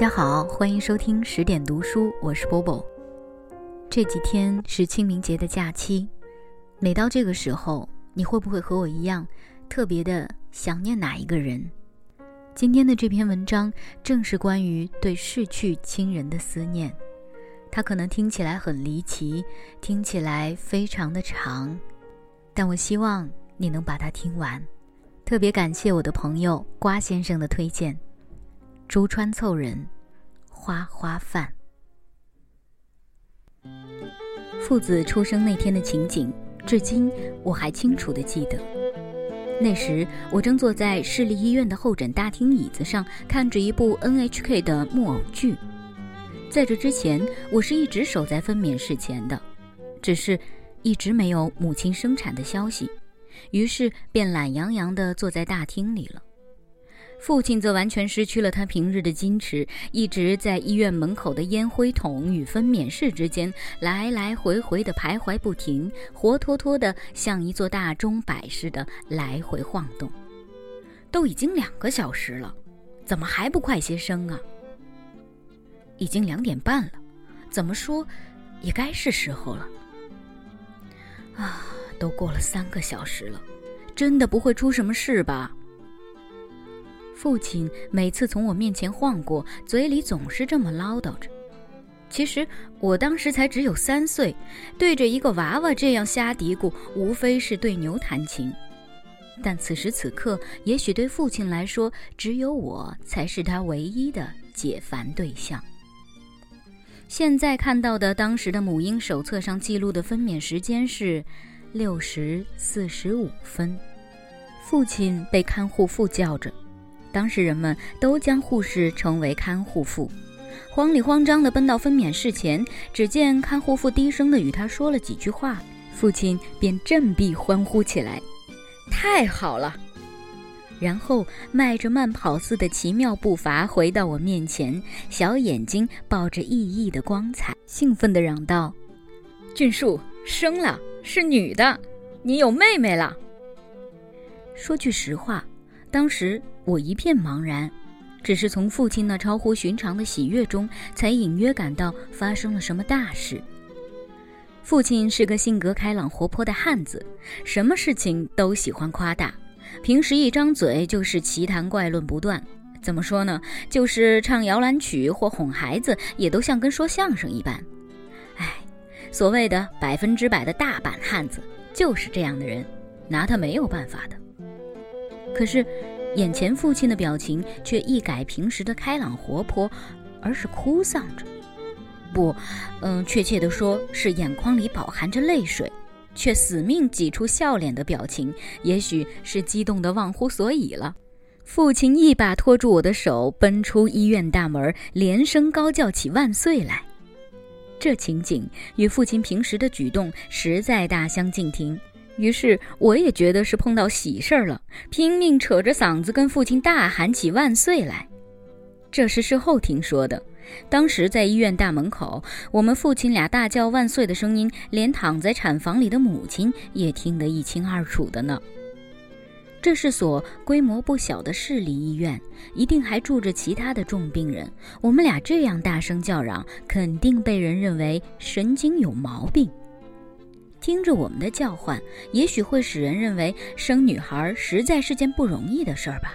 大家好，欢迎收听十点读书，我是波波。这几天是清明节的假期，每到这个时候，你会不会和我一样，特别的想念哪一个人？今天的这篇文章正是关于对逝去亲人的思念，它可能听起来很离奇，听起来非常的长，但我希望你能把它听完。特别感谢我的朋友瓜先生的推荐。珠川凑人，花花饭。父子出生那天的情景，至今我还清楚的记得。那时我正坐在市立医院的候诊大厅椅子上，看着一部 NHK 的木偶剧。在这之前，我是一直守在分娩室前的，只是一直没有母亲生产的消息，于是便懒洋洋地坐在大厅里了。父亲则完全失去了他平日的矜持，一直在医院门口的烟灰桶与分娩室之间来来回回的徘徊不停，活脱脱的像一座大钟摆似的来回晃动。都已经两个小时了，怎么还不快些生啊？已经两点半了，怎么说，也该是时候了。啊，都过了三个小时了，真的不会出什么事吧？父亲每次从我面前晃过，嘴里总是这么唠叨着。其实我当时才只有三岁，对着一个娃娃这样瞎嘀咕，无非是对牛弹琴。但此时此刻，也许对父亲来说，只有我才是他唯一的解烦对象。现在看到的当时的母婴手册上记录的分娩时间是六时四十五分。父亲被看护妇叫着。当时人们都将护士称为看护妇，慌里慌张地奔到分娩室前，只见看护妇低声地与他说了几句话，父亲便振臂欢呼起来：“太好了！”然后迈着慢跑似的奇妙步伐回到我面前，小眼睛抱着熠熠的光彩，兴奋地嚷道：“俊树生了，是女的，你有妹妹了。”说句实话。当时我一片茫然，只是从父亲那超乎寻常的喜悦中，才隐约感到发生了什么大事。父亲是个性格开朗活泼的汉子，什么事情都喜欢夸大，平时一张嘴就是奇谈怪论不断。怎么说呢？就是唱摇篮曲或哄孩子，也都像跟说相声一般。哎，所谓的百分之百的大板汉子，就是这样的人，拿他没有办法的。可是，眼前父亲的表情却一改平时的开朗活泼，而是哭丧着。不，嗯，确切地说是眼眶里饱含着泪水，却死命挤出笑脸的表情。也许是激动得忘乎所以了。父亲一把拖住我的手，奔出医院大门，连声高叫起万岁来。这情景与父亲平时的举动实在大相径庭。于是我也觉得是碰到喜事儿了，拼命扯着嗓子跟父亲大喊起万岁来。这是事后听说的，当时在医院大门口，我们父亲俩大叫万岁的声音，连躺在产房里的母亲也听得一清二楚的呢。这是所规模不小的市立医院，一定还住着其他的重病人。我们俩这样大声叫嚷，肯定被人认为神经有毛病。听着我们的叫唤，也许会使人认为生女孩实在是件不容易的事儿吧。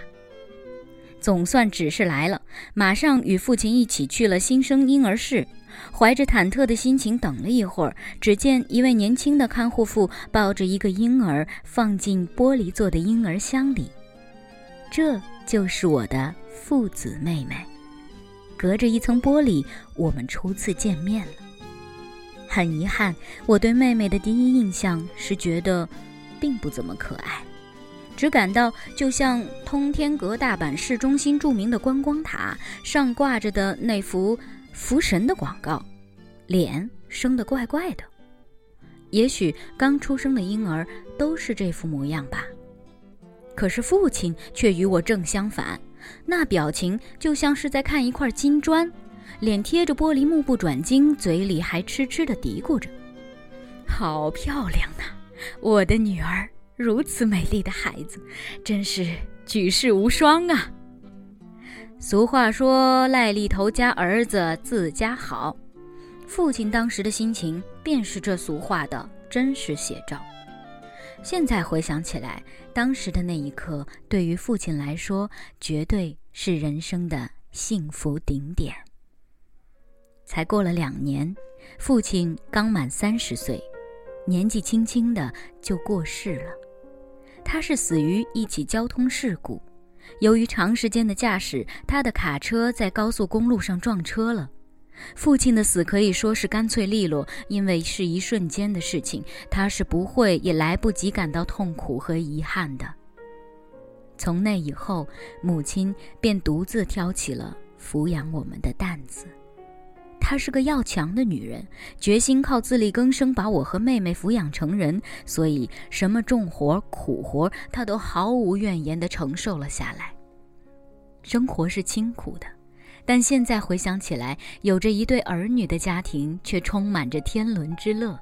总算指示来了，马上与父亲一起去了新生婴儿室。怀着忐忑的心情等了一会儿，只见一位年轻的看护妇抱着一个婴儿放进玻璃做的婴儿箱里。这就是我的父子妹妹。隔着一层玻璃，我们初次见面了。很遗憾，我对妹妹的第一印象是觉得，并不怎么可爱，只感到就像通天阁大阪市中心著名的观光塔上挂着的那幅福神的广告，脸生得怪怪的。也许刚出生的婴儿都是这副模样吧。可是父亲却与我正相反，那表情就像是在看一块金砖。脸贴着玻璃，目不转睛，嘴里还痴痴地嘀咕着：“好漂亮呐，我的女儿，如此美丽的孩子，真是举世无双啊！”俗话说：“赖痢头家儿子自家好。”父亲当时的心情便是这俗话的真实写照。现在回想起来，当时的那一刻，对于父亲来说，绝对是人生的幸福顶点。才过了两年，父亲刚满三十岁，年纪轻轻的就过世了。他是死于一起交通事故，由于长时间的驾驶，他的卡车在高速公路上撞车了。父亲的死可以说是干脆利落，因为是一瞬间的事情，他是不会也来不及感到痛苦和遗憾的。从那以后，母亲便独自挑起了抚养我们的担子。她是个要强的女人，决心靠自力更生把我和妹妹抚养成人，所以什么重活苦活，她都毫无怨言地承受了下来。生活是清苦的。但现在回想起来，有着一对儿女的家庭却充满着天伦之乐。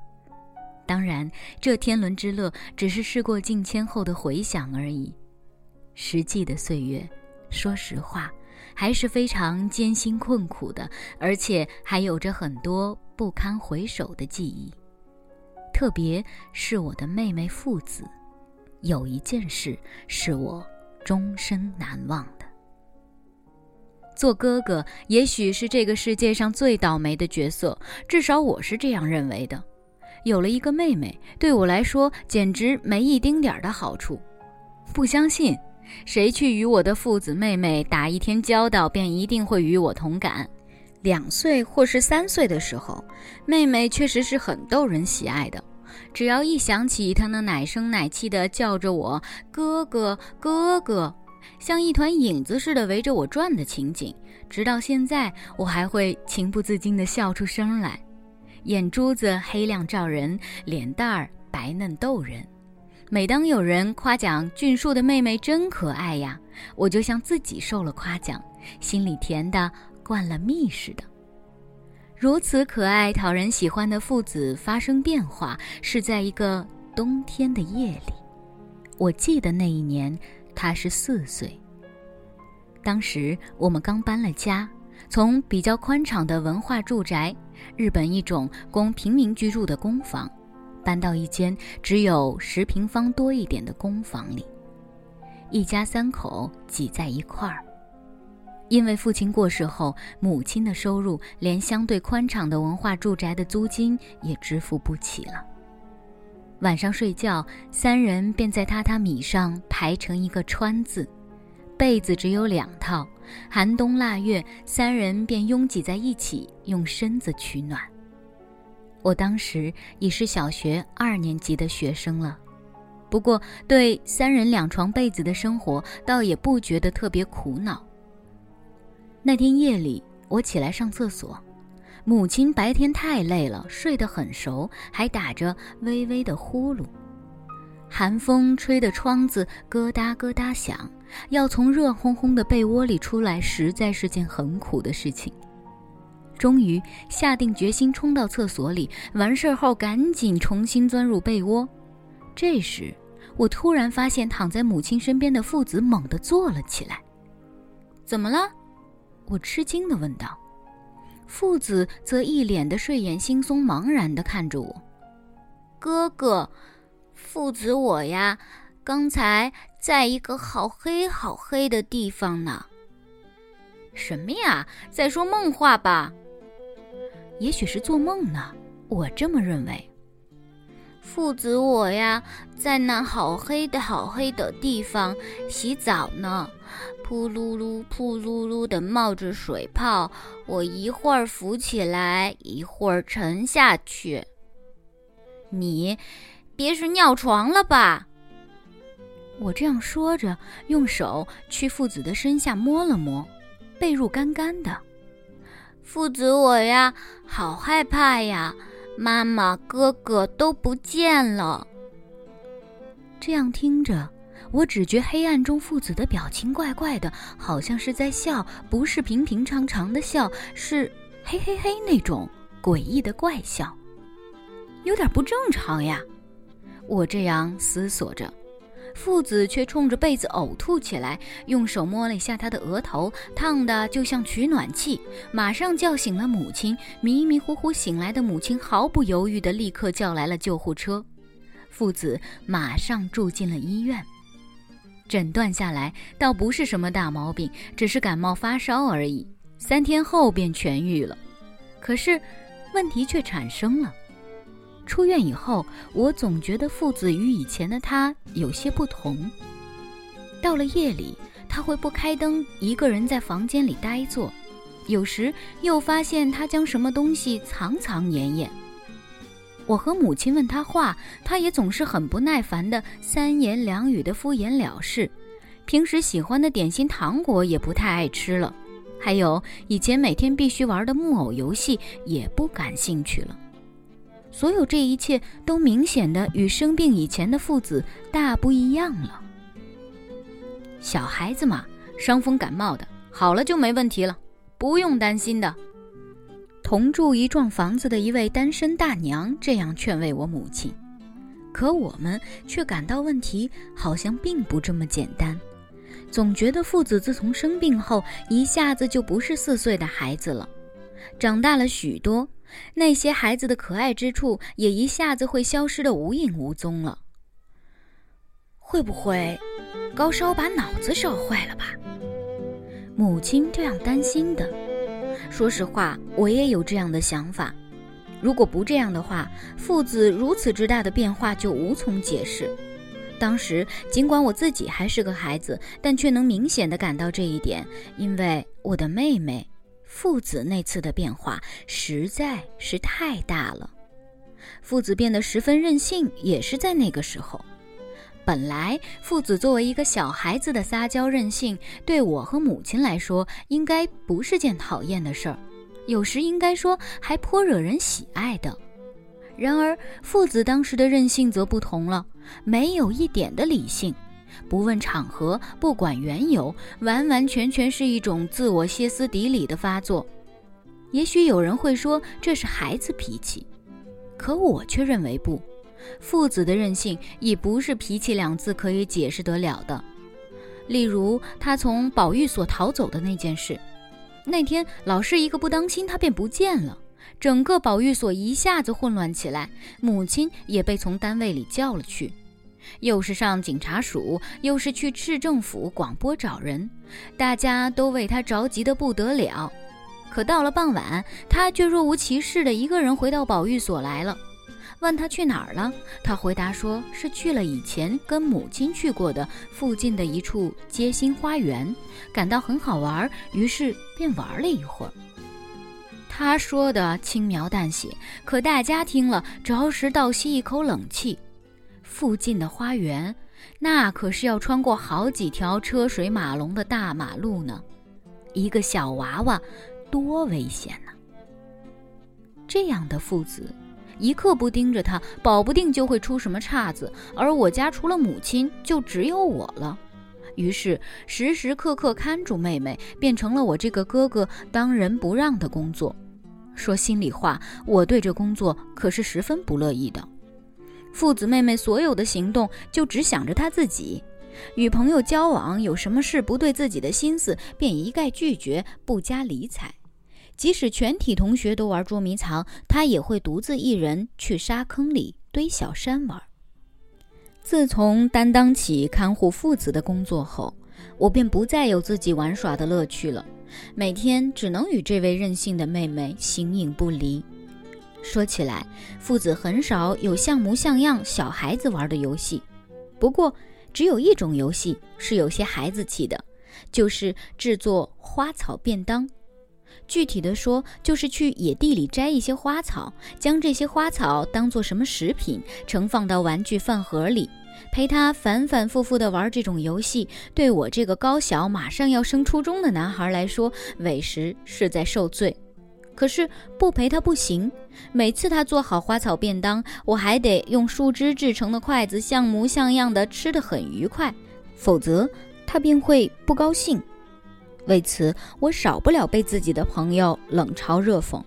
当然，这天伦之乐只是事过境迁后的回想而已。实际的岁月，说实话，还是非常艰辛困苦的，而且还有着很多不堪回首的记忆。特别是我的妹妹父子，有一件事是我终身难忘的。做哥哥也许是这个世界上最倒霉的角色，至少我是这样认为的。有了一个妹妹，对我来说简直没一丁点儿的好处。不相信，谁去与我的父子妹妹打一天交道，便一定会与我同感。两岁或是三岁的时候，妹妹确实是很逗人喜爱的。只要一想起她那奶声奶气的叫着我哥哥哥哥。像一团影子似的围着我转的情景，直到现在我还会情不自禁地笑出声来，眼珠子黑亮照人，脸蛋儿白嫩逗人。每当有人夸奖俊树的妹妹真可爱呀，我就像自己受了夸奖，心里甜的灌了蜜似的。如此可爱、讨人喜欢的父子发生变化，是在一个冬天的夜里。我记得那一年。他是四岁。当时我们刚搬了家，从比较宽敞的文化住宅——日本一种供平民居住的公房，搬到一间只有十平方多一点的公房里，一家三口挤在一块儿。因为父亲过世后，母亲的收入连相对宽敞的文化住宅的租金也支付不起了。晚上睡觉，三人便在榻榻米上排成一个川字，被子只有两套。寒冬腊月，三人便拥挤在一起，用身子取暖。我当时已是小学二年级的学生了，不过对三人两床被子的生活，倒也不觉得特别苦恼。那天夜里，我起来上厕所。母亲白天太累了，睡得很熟，还打着微微的呼噜。寒风吹得窗子咯哒咯哒响，要从热烘烘的被窝里出来，实在是件很苦的事情。终于下定决心冲到厕所里，完事儿后赶紧重新钻入被窝。这时，我突然发现躺在母亲身边的父子猛地坐了起来。“怎么了？”我吃惊地问道。父子则一脸的睡眼惺忪、茫然地看着我。哥哥，父子我呀，刚才在一个好黑好黑的地方呢。什么呀？在说梦话吧？也许是做梦呢，我这么认为。父子我呀，在那好黑的好黑的地方洗澡呢。扑噜噜，扑噜噜的冒着水泡，我一会儿浮起来，一会儿沉下去。你，别是尿床了吧？我这样说着，用手去父子的身下摸了摸，被褥干干的。父子我呀，好害怕呀！妈妈、哥哥都不见了。这样听着。我只觉黑暗中父子的表情怪怪的，好像是在笑，不是平平常常的笑，是嘿嘿嘿那种诡异的怪笑，有点不正常呀。我这样思索着，父子却冲着被子呕吐起来，用手摸了一下他的额头，烫的就像取暖器，马上叫醒了母亲。迷迷糊糊醒来的母亲毫不犹豫地立刻叫来了救护车，父子马上住进了医院。诊断下来，倒不是什么大毛病，只是感冒发烧而已，三天后便痊愈了。可是，问题却产生了。出院以后，我总觉得父子与以前的他有些不同。到了夜里，他会不开灯，一个人在房间里呆坐；有时又发现他将什么东西藏藏掩掩。我和母亲问他话，他也总是很不耐烦的三言两语的敷衍了事。平时喜欢的点心糖果也不太爱吃了，还有以前每天必须玩的木偶游戏也不感兴趣了。所有这一切都明显的与生病以前的父子大不一样了。小孩子嘛，伤风感冒的，好了就没问题了，不用担心的。同住一幢房子的一位单身大娘这样劝慰我母亲，可我们却感到问题好像并不这么简单，总觉得父子自从生病后一下子就不是四岁的孩子了，长大了许多。那些孩子的可爱之处也一下子会消失的无影无踪了。会不会高烧把脑子烧坏了吧？母亲这样担心的。说实话，我也有这样的想法。如果不这样的话，父子如此之大的变化就无从解释。当时尽管我自己还是个孩子，但却能明显的感到这一点，因为我的妹妹。父子那次的变化实在是太大了，父子变得十分任性，也是在那个时候。本来父子作为一个小孩子的撒娇任性，对我和母亲来说应该不是件讨厌的事儿，有时应该说还颇惹人喜爱的。然而父子当时的任性则不同了，没有一点的理性。不问场合，不管缘由，完完全全是一种自我歇斯底里的发作。也许有人会说这是孩子脾气，可我却认为不。父子的任性已不是脾气两字可以解释得了的。例如他从保育所逃走的那件事，那天老师一个不当心，他便不见了，整个保育所一下子混乱起来，母亲也被从单位里叫了去。又是上警察署，又是去市政府广播找人，大家都为他着急得不得了。可到了傍晚，他却若无其事的一个人回到保育所来了。问他去哪儿了，他回答说是去了以前跟母亲去过的附近的一处街心花园，感到很好玩，于是便玩了一会儿。他说的轻描淡写，可大家听了着实倒吸一口冷气。附近的花园，那可是要穿过好几条车水马龙的大马路呢。一个小娃娃，多危险呢！这样的父子，一刻不盯着他，保不定就会出什么岔子。而我家除了母亲，就只有我了。于是时时刻刻看住妹妹，变成了我这个哥哥当仁不让的工作。说心里话，我对这工作可是十分不乐意的。父子妹妹所有的行动就只想着他自己，与朋友交往有什么事不对自己的心思，便一概拒绝，不加理睬。即使全体同学都玩捉迷藏，他也会独自一人去沙坑里堆小山玩。自从担当起看护父子的工作后，我便不再有自己玩耍的乐趣了，每天只能与这位任性的妹妹形影不离。说起来，父子很少有像模像样小孩子玩的游戏。不过，只有一种游戏是有些孩子气的，就是制作花草便当。具体的说，就是去野地里摘一些花草，将这些花草当做什么食品，盛放到玩具饭盒里。陪他反反复复地玩这种游戏，对我这个高小马上要升初中的男孩来说，委实是在受罪。可是不陪他不行。每次他做好花草便当，我还得用树枝制成的筷子像模像样的吃得很愉快，否则他便会不高兴。为此，我少不了被自己的朋友冷嘲热讽。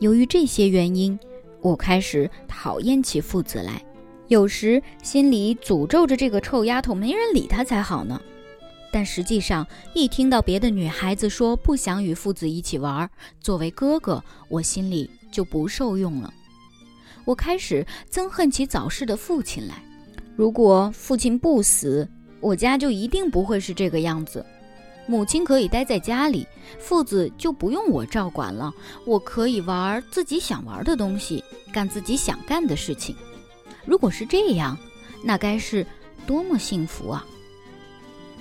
由于这些原因，我开始讨厌起父子来，有时心里诅咒着这个臭丫头，没人理她才好呢。但实际上，一听到别的女孩子说不想与父子一起玩，作为哥哥，我心里就不受用了。我开始憎恨起早逝的父亲来。如果父亲不死，我家就一定不会是这个样子。母亲可以待在家里，父子就不用我照管了。我可以玩自己想玩的东西，干自己想干的事情。如果是这样，那该是多么幸福啊！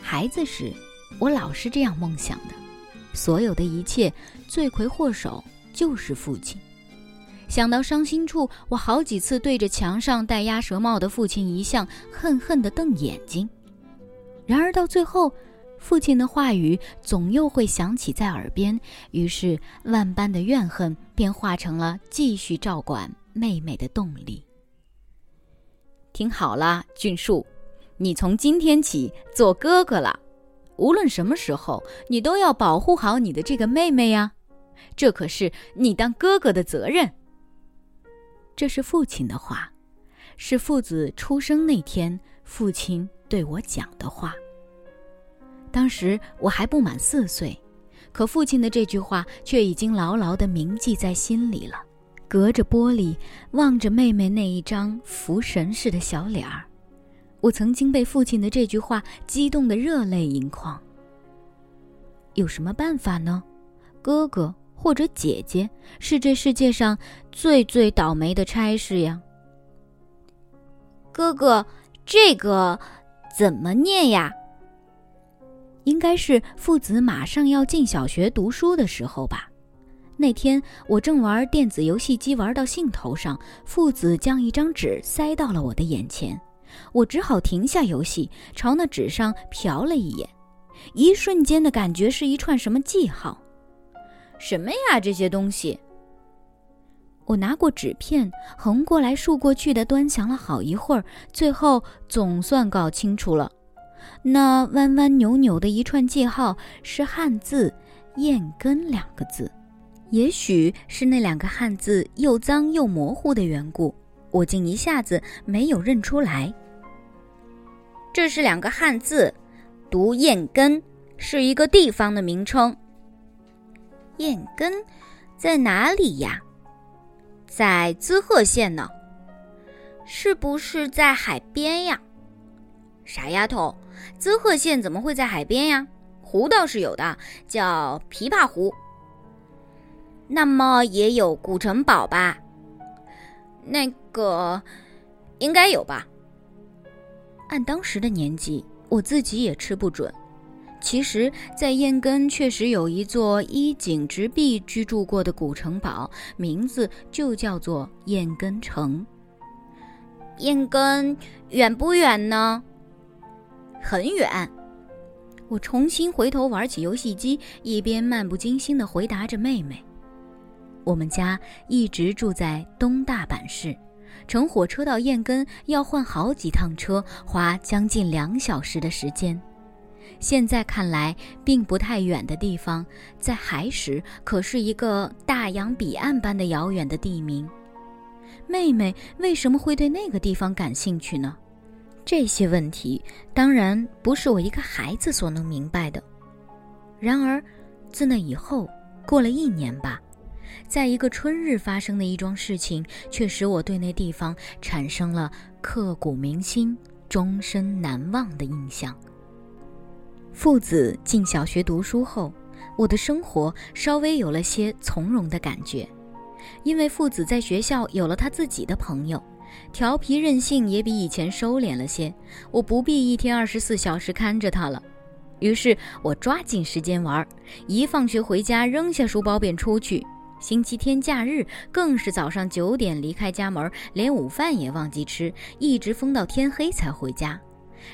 孩子时，我老是这样梦想的。所有的一切，罪魁祸首就是父亲。想到伤心处，我好几次对着墙上戴鸭舌帽的父亲遗像恨恨地瞪眼睛。然而到最后，父亲的话语总又会响起在耳边，于是万般的怨恨便化成了继续照管妹妹的动力。听好了，俊树。你从今天起做哥哥了，无论什么时候，你都要保护好你的这个妹妹呀，这可是你当哥哥的责任。这是父亲的话，是父子出生那天父亲对我讲的话。当时我还不满四岁，可父亲的这句话却已经牢牢地铭记在心里了。隔着玻璃望着妹妹那一张福神似的小脸儿。我曾经被父亲的这句话激动得热泪盈眶。有什么办法呢？哥哥或者姐姐是这世界上最最倒霉的差事呀。哥哥，这个怎么念呀？应该是父子马上要进小学读书的时候吧。那天我正玩电子游戏机玩到兴头上，父子将一张纸塞到了我的眼前。我只好停下游戏，朝那纸上瞟了一眼，一瞬间的感觉是一串什么记号？什么呀？这些东西？我拿过纸片，横过来竖过去的端详了好一会儿，最后总算搞清楚了。那弯弯扭扭的一串记号是汉字“燕根”两个字，也许是那两个汉字又脏又模糊的缘故。我竟一下子没有认出来。这是两个汉字，读燕根，是一个地方的名称。燕根在哪里呀？在滋贺县呢。是不是在海边呀？傻丫头，滋贺县怎么会在海边呀？湖倒是有的，叫琵琶湖。那么也有古城堡吧？那个，应该有吧。按当时的年纪，我自己也吃不准。其实，在燕根确实有一座依井直壁居住过的古城堡，名字就叫做燕根城。燕根远不远呢？很远。我重新回头玩起游戏机，一边漫不经心地回答着妹妹。我们家一直住在东大阪市，乘火车到燕根要换好几趟车，花将近两小时的时间。现在看来并不太远的地方，在海时可是一个大洋彼岸般的遥远的地名。妹妹为什么会对那个地方感兴趣呢？这些问题当然不是我一个孩子所能明白的。然而，自那以后，过了一年吧。在一个春日发生的一桩事情，却使我对那地方产生了刻骨铭心、终身难忘的印象。父子进小学读书后，我的生活稍微有了些从容的感觉，因为父子在学校有了他自己的朋友，调皮任性也比以前收敛了些，我不必一天二十四小时看着他了。于是我抓紧时间玩，一放学回家扔下书包便出去。星期天假日更是早上九点离开家门，连午饭也忘记吃，一直疯到天黑才回家。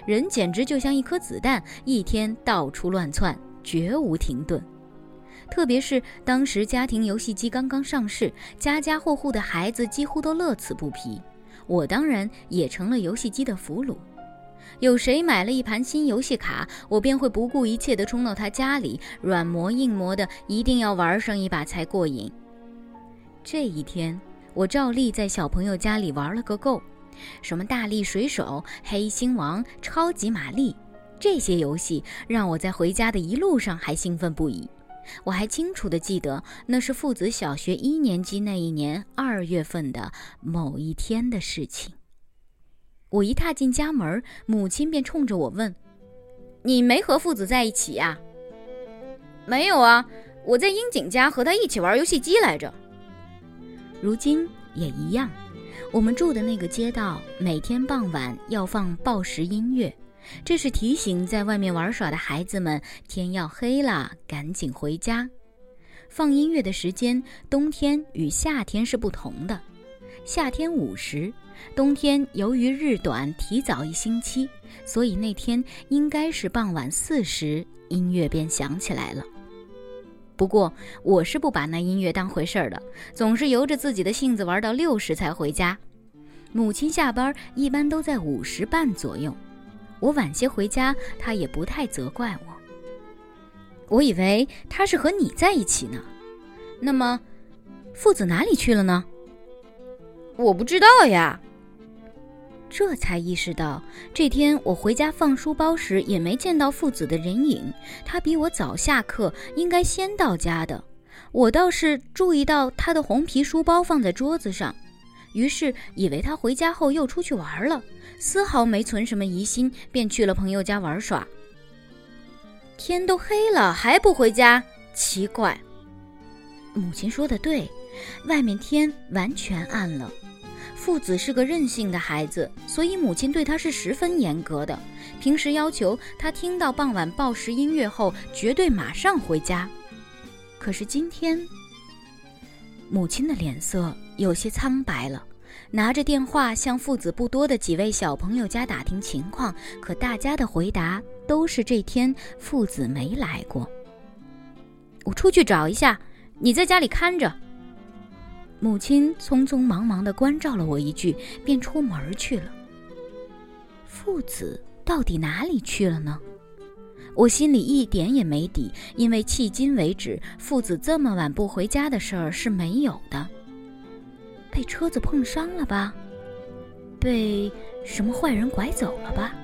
人简直就像一颗子弹，一天到处乱窜，绝无停顿。特别是当时家庭游戏机刚刚上市，家家户户的孩子几乎都乐此不疲，我当然也成了游戏机的俘虏。有谁买了一盘新游戏卡，我便会不顾一切地冲到他家里，软磨硬磨的，一定要玩上一把才过瘾。这一天，我照例在小朋友家里玩了个够，什么大力水手、黑心王、超级玛丽，这些游戏让我在回家的一路上还兴奋不已。我还清楚地记得，那是父子小学一年级那一年二月份的某一天的事情。我一踏进家门，母亲便冲着我问：“你没和父子在一起呀？”“没有啊，我在樱井家和他一起玩游戏机来着。”如今也一样。我们住的那个街道，每天傍晚要放报时音乐。这是提醒在外面玩耍的孩子们，天要黑了，赶紧回家。放音乐的时间，冬天与夏天是不同的。夏天午时，冬天由于日短，提早一星期，所以那天应该是傍晚四时，音乐便响起来了。不过我是不把那音乐当回事儿的，总是由着自己的性子玩到六时才回家。母亲下班一般都在五时半左右。我晚些回家，她也不太责怪我。我以为他是和你在一起呢。那么，父子哪里去了呢？我不知道呀。这才意识到，这天我回家放书包时也没见到父子的人影。他比我早下课，应该先到家的。我倒是注意到他的红皮书包放在桌子上。于是以为他回家后又出去玩了，丝毫没存什么疑心，便去了朋友家玩耍。天都黑了还不回家，奇怪。母亲说的对，外面天完全暗了。父子是个任性的孩子，所以母亲对他是十分严格的，平时要求他听到傍晚报时音乐后绝对马上回家。可是今天，母亲的脸色。有些苍白了，拿着电话向父子不多的几位小朋友家打听情况，可大家的回答都是这天父子没来过。我出去找一下，你在家里看着。母亲匆匆忙忙地关照了我一句，便出门去了。父子到底哪里去了呢？我心里一点也没底，因为迄今为止，父子这么晚不回家的事儿是没有的。被车子碰伤了吧？被什么坏人拐走了吧？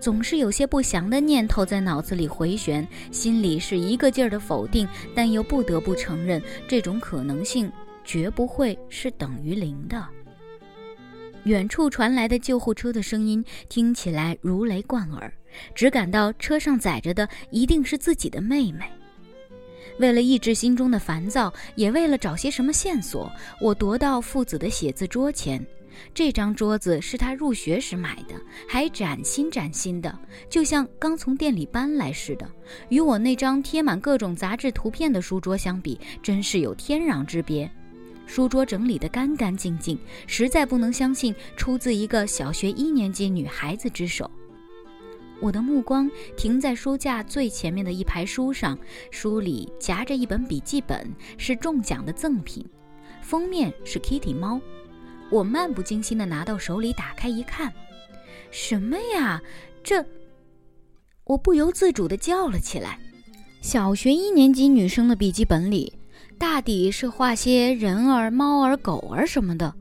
总是有些不祥的念头在脑子里回旋，心里是一个劲儿的否定，但又不得不承认，这种可能性绝不会是等于零的。远处传来的救护车的声音听起来如雷贯耳，只感到车上载着的一定是自己的妹妹。为了抑制心中的烦躁，也为了找些什么线索，我踱到父子的写字桌前。这张桌子是他入学时买的，还崭新崭新的，就像刚从店里搬来似的。与我那张贴满各种杂志图片的书桌相比，真是有天壤之别。书桌整理得干干净净，实在不能相信出自一个小学一年级女孩子之手。我的目光停在书架最前面的一排书上，书里夹着一本笔记本，是中奖的赠品，封面是 Kitty 猫。我漫不经心地拿到手里，打开一看，什么呀？这……我不由自主地叫了起来。小学一年级女生的笔记本里，大抵是画些人儿、猫儿、狗儿什么的，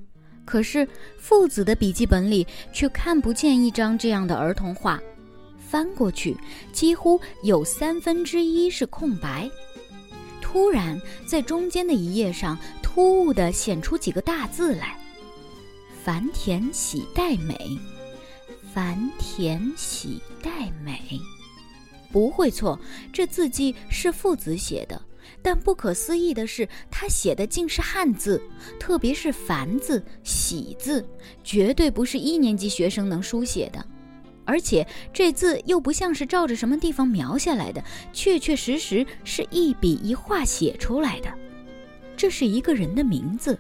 可是父子的笔记本里却看不见一张这样的儿童画。翻过去，几乎有三分之一是空白。突然，在中间的一页上突兀地显出几个大字来：“繁田喜代美，繁田喜代美。”不会错，这字迹是父子写的。但不可思议的是，他写的竟是汉字，特别是“繁”字、“喜”字，绝对不是一年级学生能书写的。而且这字又不像是照着什么地方描下来的，确确实实是一笔一画写出来的。这是一个人的名字，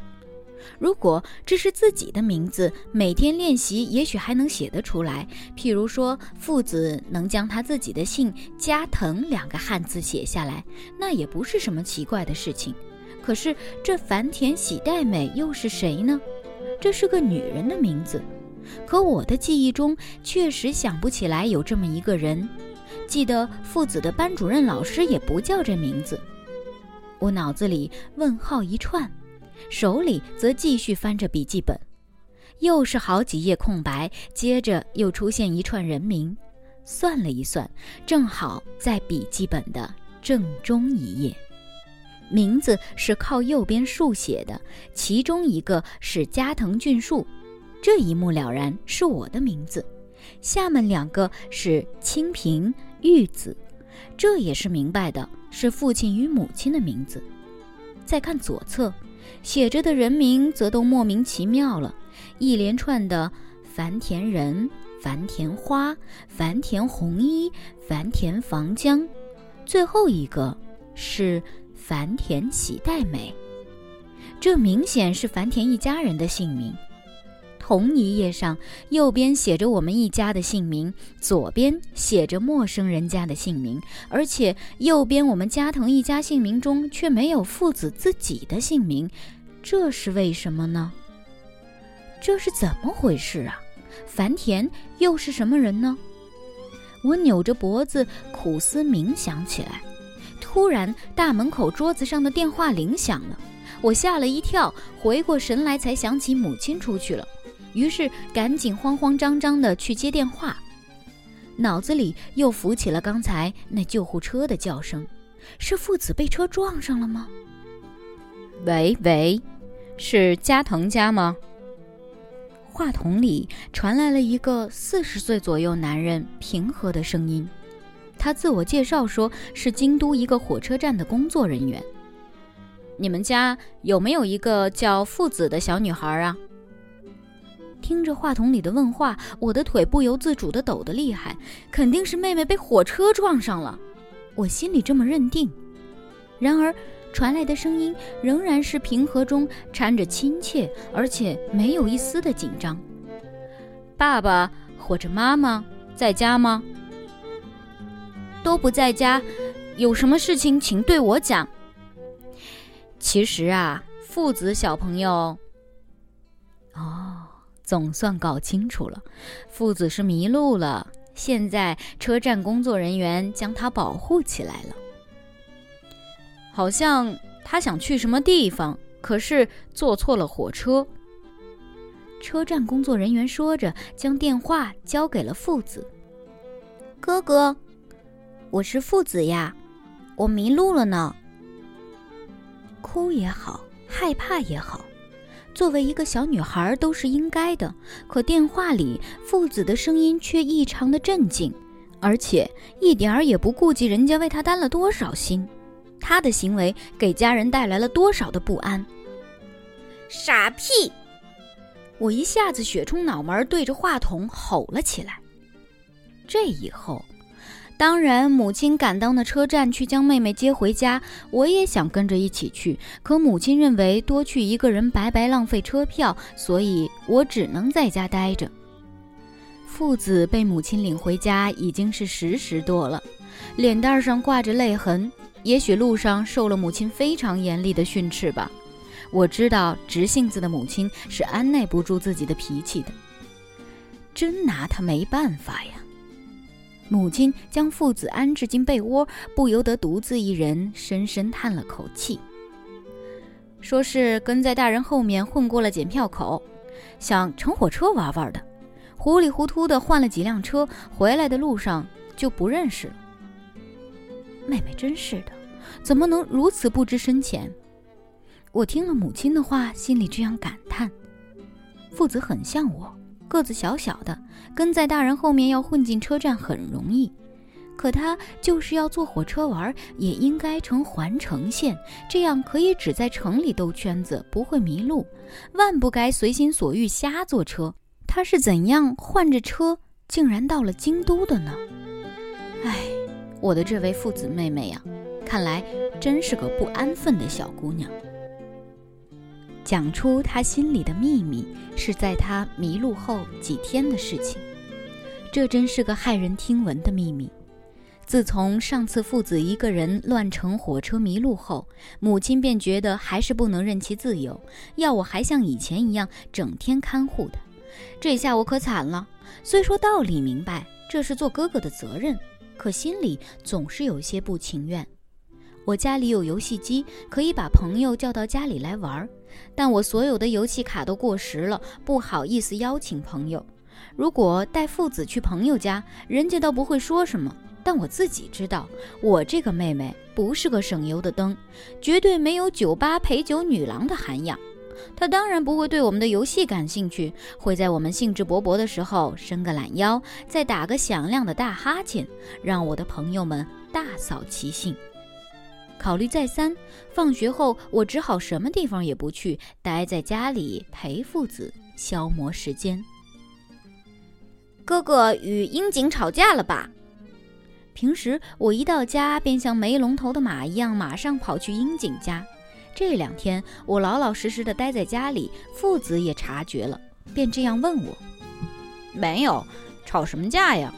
如果这是自己的名字，每天练习也许还能写得出来。譬如说，父子能将他自己的姓加藤两个汉字写下来，那也不是什么奇怪的事情。可是这繁田喜代美又是谁呢？这是个女人的名字。可我的记忆中确实想不起来有这么一个人，记得父子的班主任老师也不叫这名字。我脑子里问号一串，手里则继续翻着笔记本。又是好几页空白，接着又出现一串人名。算了一算，正好在笔记本的正中一页。名字是靠右边竖写的，其中一个是加藤俊树，这一目了然是我的名字。下面两个是清平玉子，这也是明白的，是父亲与母亲的名字。再看左侧，写着的人名则都莫名其妙了，一连串的繁田人、繁田花、繁田红衣、繁田房江，最后一个是。繁田喜代美，这明显是繁田一家人的姓名。同一页上，右边写着我们一家的姓名，左边写着陌生人家的姓名，而且右边我们加藤一家姓名中却没有父子自己的姓名，这是为什么呢？这是怎么回事啊？繁田又是什么人呢？我扭着脖子苦思冥想起来。突然，大门口桌子上的电话铃响了，我吓了一跳，回过神来才想起母亲出去了，于是赶紧慌慌张张地去接电话，脑子里又浮起了刚才那救护车的叫声，是父子被车撞上了吗？喂喂，是加藤家吗？话筒里传来了一个四十岁左右男人平和的声音。他自我介绍说是京都一个火车站的工作人员。你们家有没有一个叫父子的小女孩啊？听着话筒里的问话，我的腿不由自主地抖得厉害，肯定是妹妹被火车撞上了，我心里这么认定。然而传来的声音仍然是平和中掺着亲切，而且没有一丝的紧张。爸爸或者妈妈在家吗？都不在家，有什么事情请对我讲。其实啊，父子小朋友，哦，总算搞清楚了，父子是迷路了，现在车站工作人员将他保护起来了。好像他想去什么地方，可是坐错了火车。车站工作人员说着，将电话交给了父子哥哥。我是父子呀，我迷路了呢。哭也好，害怕也好，作为一个小女孩都是应该的。可电话里父子的声音却异常的镇静，而且一点儿也不顾及人家为他担了多少心，他的行为给家人带来了多少的不安。傻屁！我一下子血冲脑门，对着话筒吼了起来。这以后。当然，母亲赶到那车站去将妹妹接回家，我也想跟着一起去。可母亲认为多去一个人白白浪费车票，所以我只能在家待着。父子被母亲领回家已经是十时多了，脸蛋上挂着泪痕，也许路上受了母亲非常严厉的训斥吧。我知道直性子的母亲是按耐不住自己的脾气的，真拿她没办法呀。母亲将父子安置进被窝，不由得独自一人深深叹了口气，说是跟在大人后面混过了检票口，想乘火车玩玩的，糊里糊涂的换了几辆车，回来的路上就不认识了。妹妹真是的，怎么能如此不知深浅？我听了母亲的话，心里这样感叹：父子很像我。个子小小的，跟在大人后面要混进车站很容易，可他就是要坐火车玩，也应该乘环城线，这样可以只在城里兜圈子，不会迷路。万不该随心所欲瞎坐车。他是怎样换着车，竟然到了京都的呢？哎，我的这位父子妹妹呀，看来真是个不安分的小姑娘。讲出他心里的秘密，是在他迷路后几天的事情。这真是个骇人听闻的秘密。自从上次父子一个人乱乘火车迷路后，母亲便觉得还是不能任其自由，要我还像以前一样整天看护他。这下我可惨了。虽说道理明白，这是做哥哥的责任，可心里总是有些不情愿。我家里有游戏机，可以把朋友叫到家里来玩，但我所有的游戏卡都过时了，不好意思邀请朋友。如果带父子去朋友家，人家倒不会说什么，但我自己知道，我这个妹妹不是个省油的灯，绝对没有酒吧陪酒女郎的涵养。她当然不会对我们的游戏感兴趣，会在我们兴致勃勃的时候伸个懒腰，再打个响亮的大哈欠，让我的朋友们大扫其兴。考虑再三，放学后我只好什么地方也不去，待在家里陪父子消磨时间。哥哥与樱井吵架了吧？平时我一到家便像没龙头的马一样，马上跑去樱井家。这两天我老老实实的待在家里，父子也察觉了，便这样问我：“没有，吵什么架呀？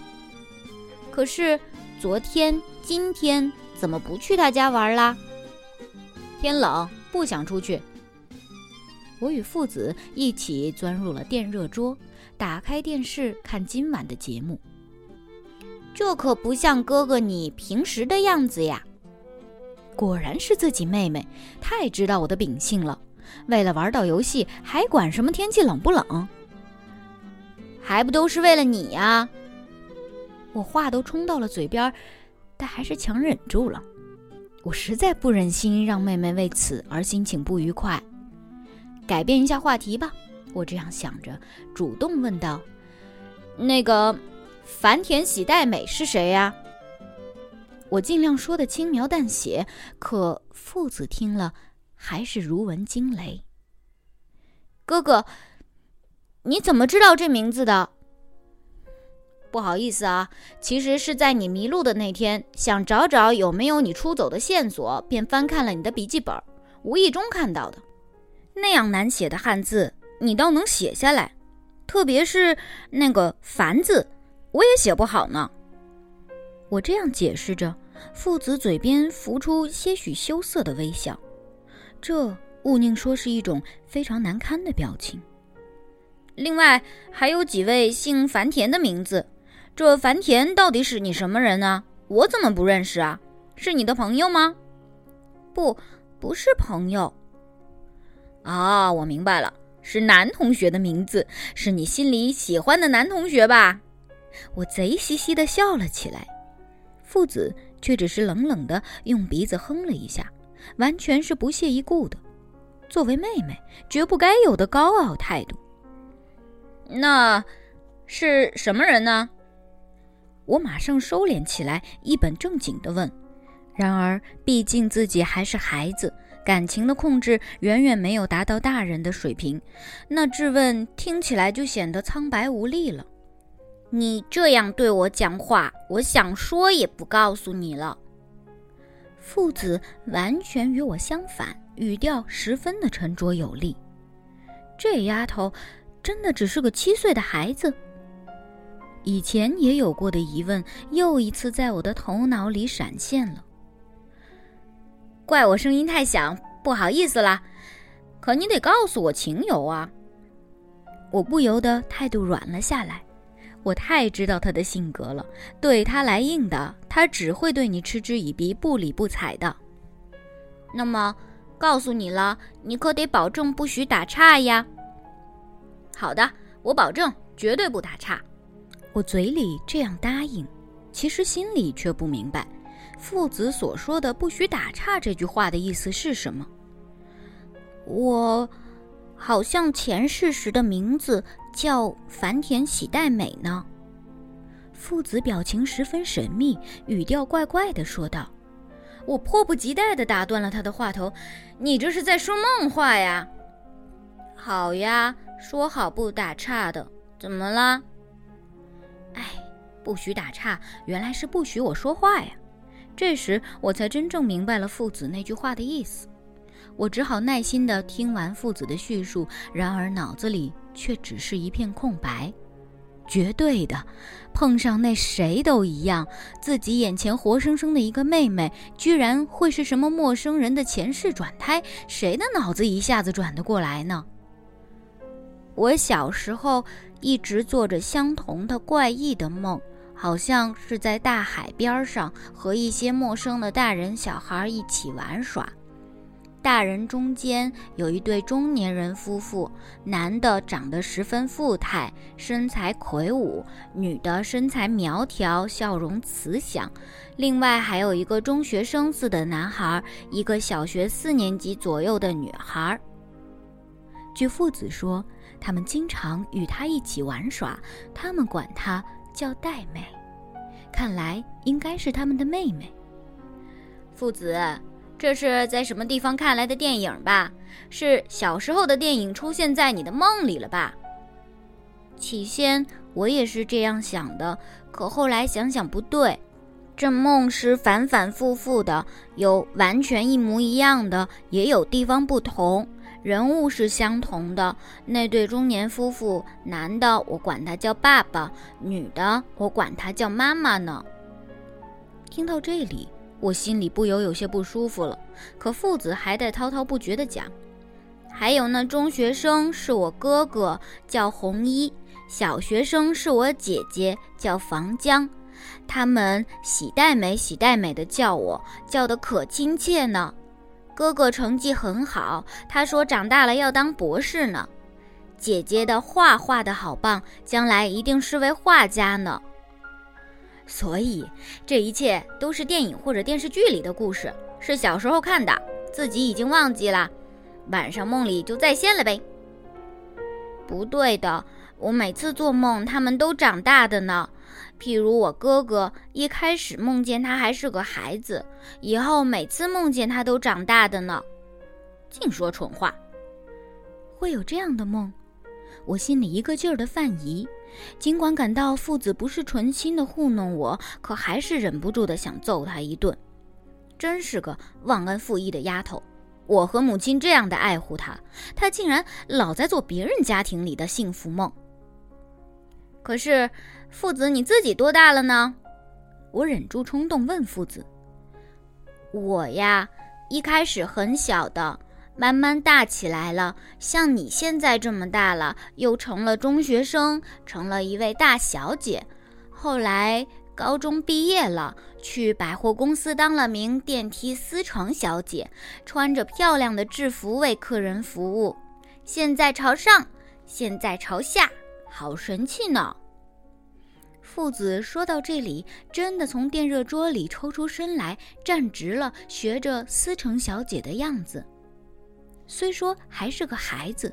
可是昨天、今天怎么不去他家玩啦？天冷，不想出去。”我与父子一起钻入了电热桌，打开电视看今晚的节目。这可不像哥哥你平时的样子呀。果然是自己妹妹，太知道我的秉性了。为了玩到游戏，还管什么天气冷不冷？还不都是为了你呀！我话都冲到了嘴边，但还是强忍住了。我实在不忍心让妹妹为此而心情不愉快。改变一下话题吧，我这样想着，主动问道：“那个繁田喜代美是谁呀？”我尽量说的轻描淡写，可父子听了还是如闻惊雷。哥哥，你怎么知道这名字的？不好意思啊，其实是在你迷路的那天，想找找有没有你出走的线索，便翻看了你的笔记本，无意中看到的。那样难写的汉字，你倒能写下来，特别是那个“繁”字，我也写不好呢。我这样解释着。父子嘴边浮出些许羞涩的微笑，这勿宁说是一种非常难堪的表情。另外还有几位姓繁田的名字，这繁田到底是你什么人呢？我怎么不认识啊？是你的朋友吗？不，不是朋友。啊，我明白了，是男同学的名字，是你心里喜欢的男同学吧？我贼兮兮地笑了起来。父子。却只是冷冷的用鼻子哼了一下，完全是不屑一顾的。作为妹妹，绝不该有的高傲态度。那是什么人呢？我马上收敛起来，一本正经的问。然而，毕竟自己还是孩子，感情的控制远远没有达到大人的水平，那质问听起来就显得苍白无力了。你这样对我讲话，我想说也不告诉你了。父子完全与我相反，语调十分的沉着有力。这丫头真的只是个七岁的孩子？以前也有过的疑问，又一次在我的头脑里闪现了。怪我声音太响，不好意思啦。可你得告诉我情由啊！我不由得态度软了下来。我太知道他的性格了，对他来硬的，他只会对你嗤之以鼻、不理不睬的。那么，告诉你了，你可得保证不许打岔呀。好的，我保证绝对不打岔。我嘴里这样答应，其实心里却不明白，父子所说的“不许打岔”这句话的意思是什么。我。好像前世时的名字叫繁田喜代美呢。父子表情十分神秘，语调怪怪的说道：“我迫不及待地打断了他的话头，你这是在说梦话呀？”“好呀，说好不打岔的，怎么了？”“哎，不许打岔，原来是不许我说话呀。”这时我才真正明白了父子那句话的意思。我只好耐心地听完父子的叙述，然而脑子里却只是一片空白。绝对的，碰上那谁都一样，自己眼前活生生的一个妹妹，居然会是什么陌生人的前世转胎？谁的脑子一下子转得过来呢？我小时候一直做着相同的怪异的梦，好像是在大海边上和一些陌生的大人小孩一起玩耍。大人中间有一对中年人夫妇，男的长得十分富态，身材魁梧；女的身材苗条，笑容慈祥。另外还有一个中学生似的男孩，一个小学四年级左右的女孩。据父子说，他们经常与他一起玩耍，他们管她叫黛妹，看来应该是他们的妹妹。父子。这是在什么地方看来的电影吧？是小时候的电影出现在你的梦里了吧？起先我也是这样想的，可后来想想不对，这梦是反反复复的，有完全一模一样的，也有地方不同，人物是相同的。那对中年夫妇，男的我管他叫爸爸，女的我管他叫妈妈呢。听到这里。我心里不由有些不舒服了，可父子还在滔滔不绝地讲。还有那中学生是我哥哥，叫红衣；小学生是我姐姐，叫房江。他们喜代美，喜代美的叫我，叫得可亲切呢。哥哥成绩很好，他说长大了要当博士呢。姐姐的画画的好棒，将来一定是位画家呢。所以，这一切都是电影或者电视剧里的故事，是小时候看的，自己已经忘记了，晚上梦里就再现了呗。不对的，我每次做梦，他们都长大的呢。譬如我哥哥，一开始梦见他还是个孩子，以后每次梦见他都长大的呢。净说蠢话，会有这样的梦？我心里一个劲儿的犯疑。尽管感到父子不是存心的糊弄我，可还是忍不住的想揍他一顿。真是个忘恩负义的丫头！我和母亲这样的爱护她，她竟然老在做别人家庭里的幸福梦。可是，父子你自己多大了呢？我忍住冲动问父子：“我呀，一开始很小的。”慢慢大起来了，像你现在这么大了，又成了中学生，成了一位大小姐。后来高中毕业了，去百货公司当了名电梯司乘小姐，穿着漂亮的制服为客人服务。现在朝上，现在朝下，好神气呢！父子说到这里，真的从电热桌里抽出身来，站直了，学着思成小姐的样子。虽说还是个孩子，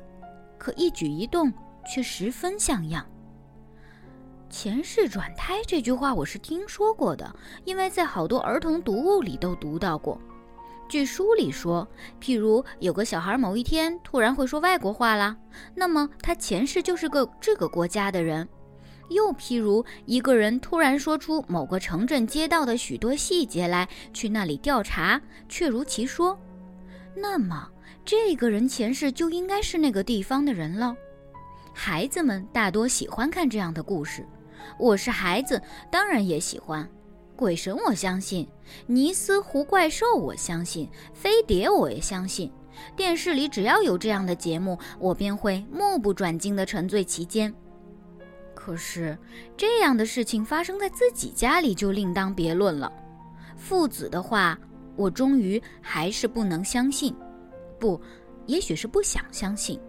可一举一动却十分像样。前世转胎这句话我是听说过的，因为在好多儿童读物里都读到过。据书里说，譬如有个小孩某一天突然会说外国话啦，那么他前世就是个这个国家的人；又譬如一个人突然说出某个城镇街道的许多细节来，去那里调查，确如其说，那么。这个人前世就应该是那个地方的人了。孩子们大多喜欢看这样的故事，我是孩子，当然也喜欢。鬼神我相信，尼斯湖怪兽我相信，飞碟我也相信。电视里只要有这样的节目，我便会目不转睛地沉醉其间。可是这样的事情发生在自己家里就另当别论了。父子的话，我终于还是不能相信。不，也许是不想相信。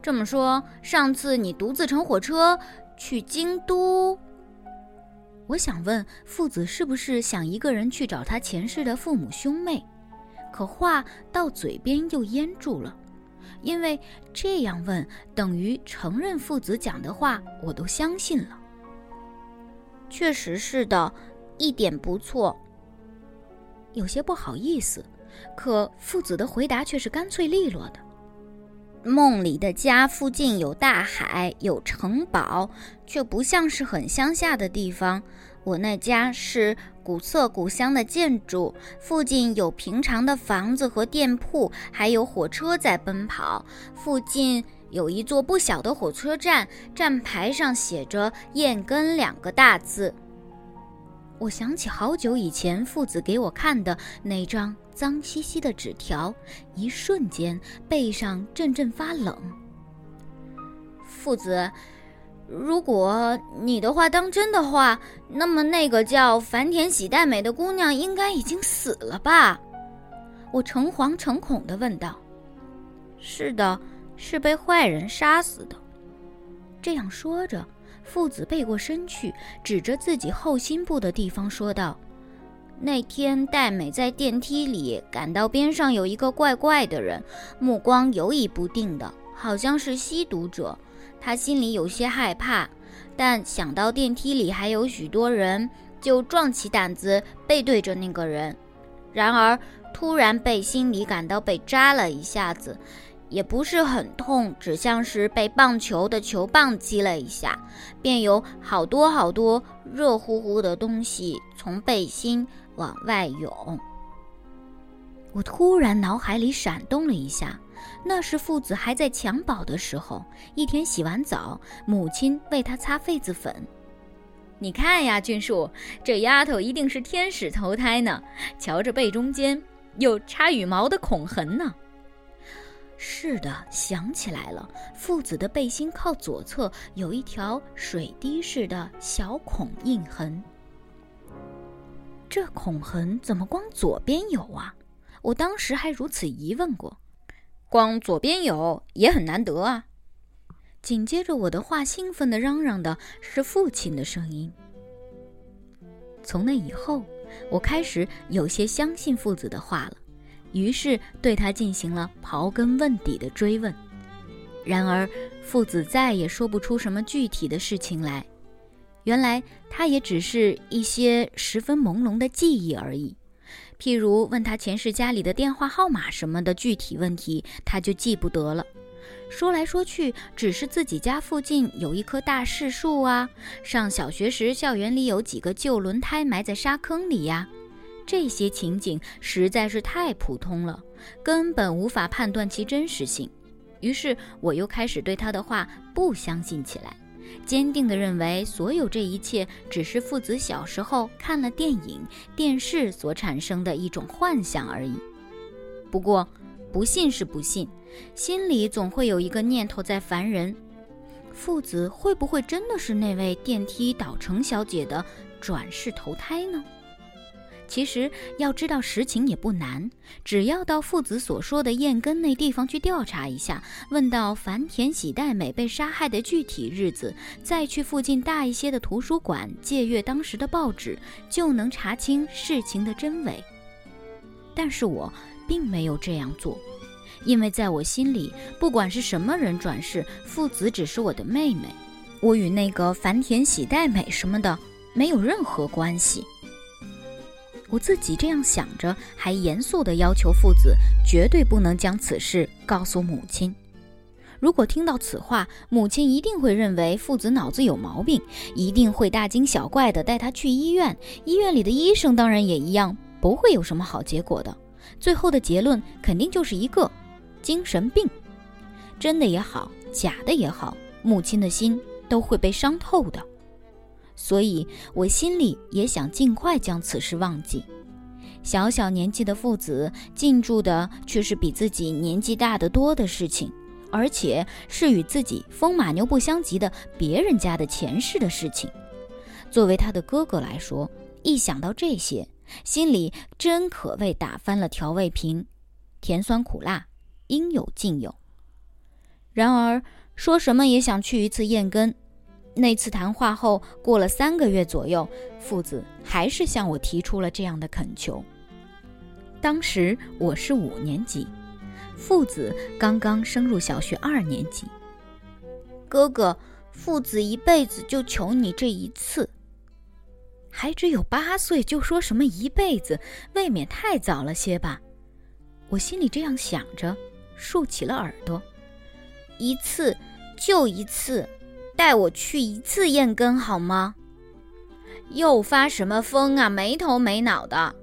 这么说，上次你独自乘火车去京都，我想问父子是不是想一个人去找他前世的父母兄妹？可话到嘴边又咽住了，因为这样问等于承认父子讲的话我都相信了。确实是的，一点不错。有些不好意思。可父子的回答却是干脆利落的。梦里的家附近有大海，有城堡，却不像是很乡下的地方。我那家是古色古香的建筑，附近有平常的房子和店铺，还有火车在奔跑。附近有一座不小的火车站，站牌上写着“燕根”两个大字。我想起好久以前父子给我看的那张脏兮兮的纸条，一瞬间背上阵阵发冷。父子，如果你的话当真的话，那么那个叫繁田喜代美的姑娘应该已经死了吧？我诚惶诚恐地问道。是的，是被坏人杀死的。这样说着，父子背过身去，指着自己后心部的地方说道：“那天戴美在电梯里感到边上有一个怪怪的人，目光游移不定的，好像是吸毒者。”他心里有些害怕，但想到电梯里还有许多人，就壮起胆子背对着那个人。然而，突然背心里感到被扎了一下子，也不是很痛，只像是被棒球的球棒击了一下，便有好多好多热乎乎的东西从背心往外涌。我突然脑海里闪动了一下。那是父子还在襁褓的时候，一天洗完澡，母亲为他擦痱子粉。你看呀，俊树，这丫头一定是天使投胎呢。瞧这背中间有插羽毛的孔痕呢。是的，想起来了，父子的背心靠左侧有一条水滴似的小孔印痕。这孔痕怎么光左边有啊？我当时还如此疑问过。光左边有也很难得啊！紧接着我的话，兴奋地嚷嚷的是父亲的声音。从那以后，我开始有些相信父子的话了，于是对他进行了刨根问底的追问。然而，父子再也说不出什么具体的事情来。原来，他也只是一些十分朦胧的记忆而已。譬如问他前世家里的电话号码什么的具体问题，他就记不得了。说来说去，只是自己家附近有一棵大柿树啊，上小学时校园里有几个旧轮胎埋在沙坑里呀，这些情景实在是太普通了，根本无法判断其真实性。于是我又开始对他的话不相信起来。坚定地认为，所有这一切只是父子小时候看了电影、电视所产生的一种幻想而已。不过，不信是不信，心里总会有一个念头在烦人：父子会不会真的是那位电梯岛城小姐的转世投胎呢？其实要知道实情也不难，只要到父子所说的燕根那地方去调查一下，问到繁田喜代美被杀害的具体日子，再去附近大一些的图书馆借阅当时的报纸，就能查清事情的真伪。但是我并没有这样做，因为在我心里，不管是什么人转世，父子只是我的妹妹，我与那个繁田喜代美什么的没有任何关系。我自己这样想着，还严肃地要求父子绝对不能将此事告诉母亲。如果听到此话，母亲一定会认为父子脑子有毛病，一定会大惊小怪地带他去医院。医院里的医生当然也一样，不会有什么好结果的。最后的结论肯定就是一个精神病。真的也好，假的也好，母亲的心都会被伤透的。所以，我心里也想尽快将此事忘记。小小年纪的父子进驻的却是比自己年纪大得多的事情，而且是与自己风马牛不相及的别人家的前世的事情。作为他的哥哥来说，一想到这些，心里真可谓打翻了调味瓶，甜酸苦辣应有尽有。然而，说什么也想去一次燕根。那次谈话后，过了三个月左右，父子还是向我提出了这样的恳求。当时我是五年级，父子刚刚升入小学二年级。哥哥，父子一辈子就求你这一次。还只有八岁就说什么一辈子，未免太早了些吧？我心里这样想着，竖起了耳朵。一次，就一次。带我去一次燕根好吗？又发什么疯啊？没头没脑的。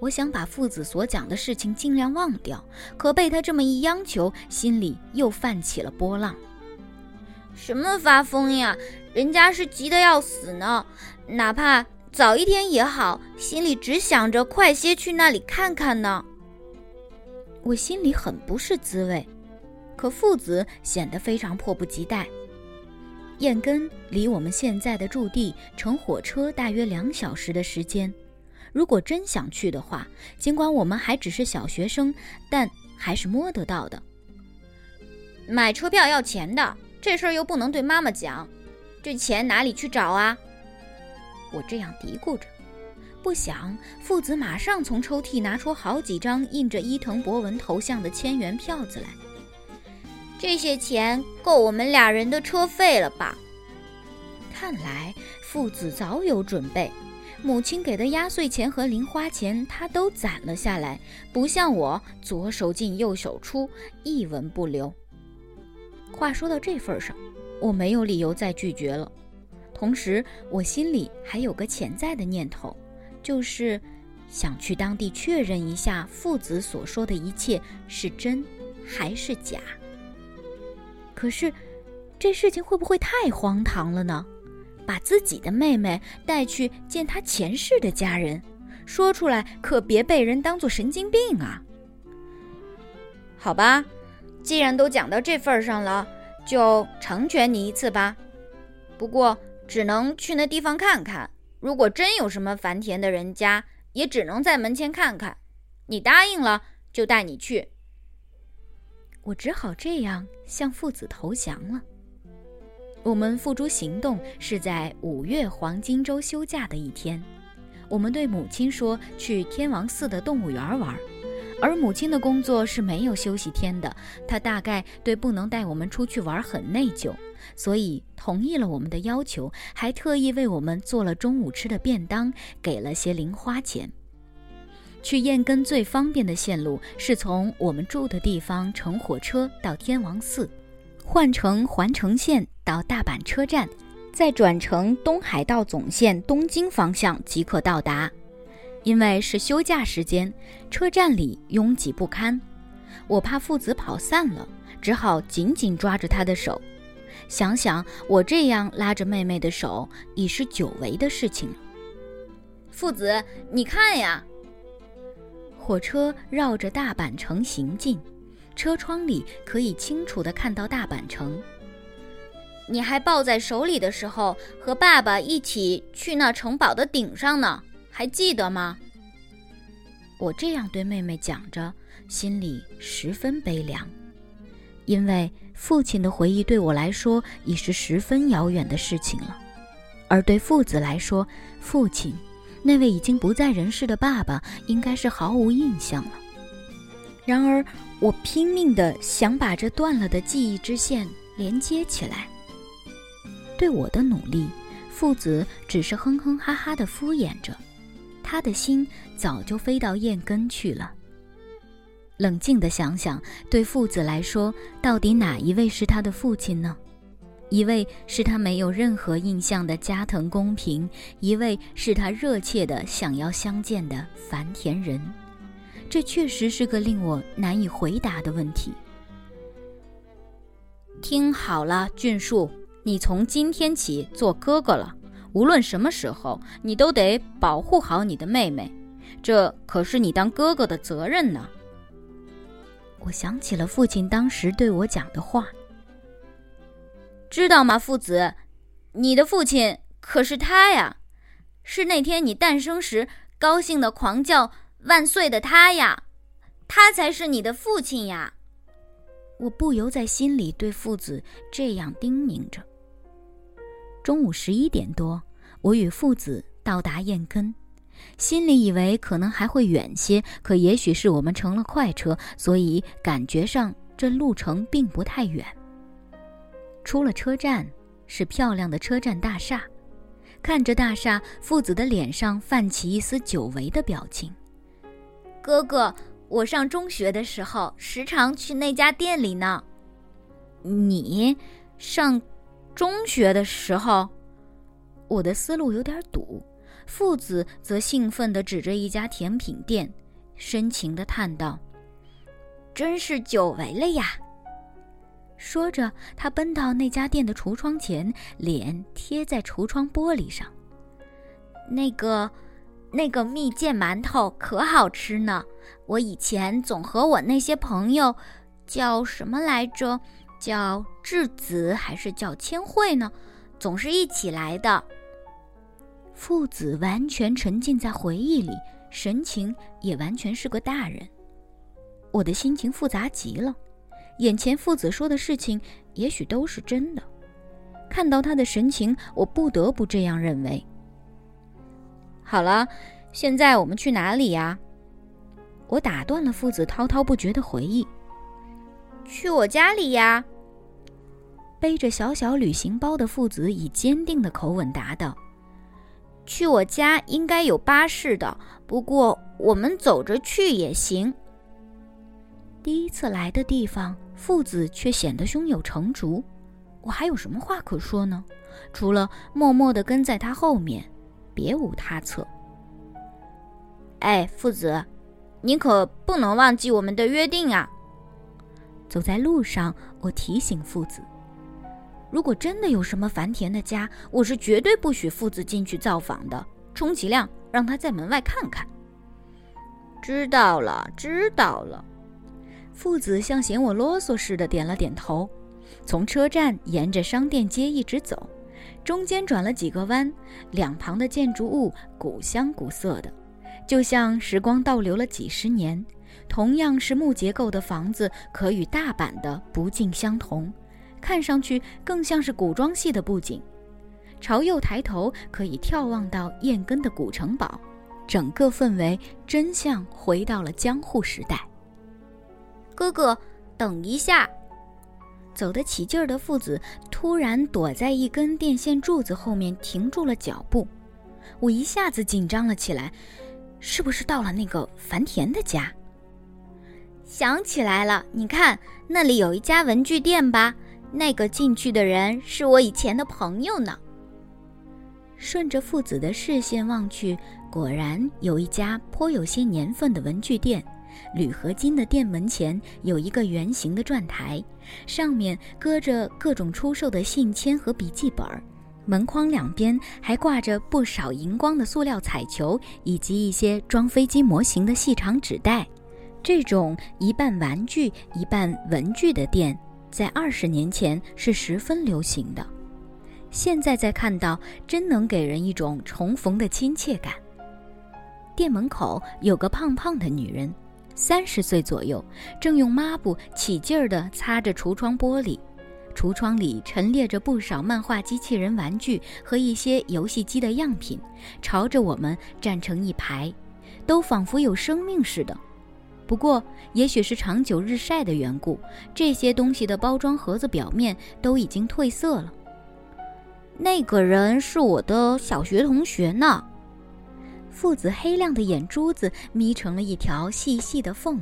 我想把父子所讲的事情尽量忘掉，可被他这么一央求，心里又泛起了波浪。什么发疯呀？人家是急得要死呢，哪怕早一天也好，心里只想着快些去那里看看呢。我心里很不是滋味，可父子显得非常迫不及待。燕根离我们现在的驻地乘火车大约两小时的时间。如果真想去的话，尽管我们还只是小学生，但还是摸得到的。买车票要钱的，这事儿又不能对妈妈讲，这钱哪里去找啊？我这样嘀咕着，不想父子马上从抽屉拿出好几张印着伊藤博文头像的千元票子来。这些钱够我们俩人的车费了吧？看来父子早有准备，母亲给的压岁钱和零花钱他都攒了下来，不像我左手进右手出，一文不留。话说到这份上，我没有理由再拒绝了。同时，我心里还有个潜在的念头，就是想去当地确认一下父子所说的一切是真还是假。可是，这事情会不会太荒唐了呢？把自己的妹妹带去见她前世的家人，说出来可别被人当做神经病啊！好吧，既然都讲到这份上了，就成全你一次吧。不过只能去那地方看看，如果真有什么繁田的人家，也只能在门前看看。你答应了，就带你去。我只好这样向父子投降了。我们付诸行动是在五月黄金周休假的一天。我们对母亲说去天王寺的动物园玩，而母亲的工作是没有休息天的。她大概对不能带我们出去玩很内疚，所以同意了我们的要求，还特意为我们做了中午吃的便当，给了些零花钱。去燕根最方便的线路是从我们住的地方乘火车到天王寺，换乘环城线到大阪车站，再转乘东海道总线东京方向即可到达。因为是休假时间，车站里拥挤不堪，我怕父子跑散了，只好紧紧抓着他的手。想想我这样拉着妹妹的手，已是久违的事情了。父子，你看呀！火车绕着大阪城行进，车窗里可以清楚地看到大阪城。你还抱在手里的时候，和爸爸一起去那城堡的顶上呢，还记得吗？我这样对妹妹讲着，心里十分悲凉，因为父亲的回忆对我来说已是十分遥远的事情了，而对父子来说，父亲。那位已经不在人世的爸爸应该是毫无印象了。然而，我拼命的想把这断了的记忆之线连接起来。对我的努力，父子只是哼哼哈哈的敷衍着，他的心早就飞到燕根去了。冷静的想想，对父子来说，到底哪一位是他的父亲呢？一位是他没有任何印象的加藤公平，一位是他热切的想要相见的繁田人。这确实是个令我难以回答的问题。听好了，俊树，你从今天起做哥哥了，无论什么时候，你都得保护好你的妹妹，这可是你当哥哥的责任呢。我想起了父亲当时对我讲的话。知道吗，父子？你的父亲可是他呀，是那天你诞生时高兴的狂叫万岁的他呀，他才是你的父亲呀！我不由在心里对父子这样叮咛着。中午十一点多，我与父子到达燕根，心里以为可能还会远些，可也许是我们乘了快车，所以感觉上这路程并不太远。出了车站，是漂亮的车站大厦。看着大厦，父子的脸上泛起一丝久违的表情。哥哥，我上中学的时候时常去那家店里呢。你上中学的时候，我的思路有点堵。父子则兴奋地指着一家甜品店，深情地叹道：“真是久违了呀。”说着，他奔到那家店的橱窗前，脸贴在橱窗玻璃上。那个，那个蜜饯馒头可好吃呢！我以前总和我那些朋友，叫什么来着？叫质子还是叫千惠呢？总是一起来的。父子完全沉浸在回忆里，神情也完全是个大人。我的心情复杂极了，眼前父子说的事情也许都是真的。看到他的神情，我不得不这样认为。好了，现在我们去哪里呀？我打断了父子滔滔不绝的回忆。去我家里呀。背着小小旅行包的父子以坚定的口吻答道：“去我家应该有巴士的，不过我们走着去也行。”第一次来的地方，父子却显得胸有成竹。我还有什么话可说呢？除了默默地跟在他后面，别无他策。哎，父子，你可不能忘记我们的约定啊！走在路上，我提醒父子：如果真的有什么繁田的家，我是绝对不许父子进去造访的，充其量让他在门外看看。知道了，知道了。父子像嫌我啰嗦似的点了点头。从车站沿着商店街一直走，中间转了几个弯，两旁的建筑物古香古色的，就像时光倒流了几十年。同样是木结构的房子，可与大阪的不尽相同，看上去更像是古装戏的布景。朝右抬头，可以眺望到燕根的古城堡，整个氛围真像回到了江户时代。哥哥，等一下！走得起劲儿的父子突然躲在一根电线柱子后面停住了脚步，我一下子紧张了起来，是不是到了那个繁田的家？想起来了，你看那里有一家文具店吧？那个进去的人是我以前的朋友呢。顺着父子的视线望去，果然有一家颇有些年份的文具店。铝合金的店门前有一个圆形的转台，上面搁着各种出售的信签和笔记本，门框两边还挂着不少荧光的塑料彩球，以及一些装飞机模型的细长纸袋。这种一半玩具一半文具的店，在二十年前是十分流行的，现在再看到，真能给人一种重逢的亲切感。店门口有个胖胖的女人。三十岁左右，正用抹布起劲儿地擦着橱窗玻璃，橱窗里陈列着不少漫画机器人玩具和一些游戏机的样品，朝着我们站成一排，都仿佛有生命似的。不过，也许是长久日晒的缘故，这些东西的包装盒子表面都已经褪色了。那个人是我的小学同学呢。父子黑亮的眼珠子眯成了一条细细的缝，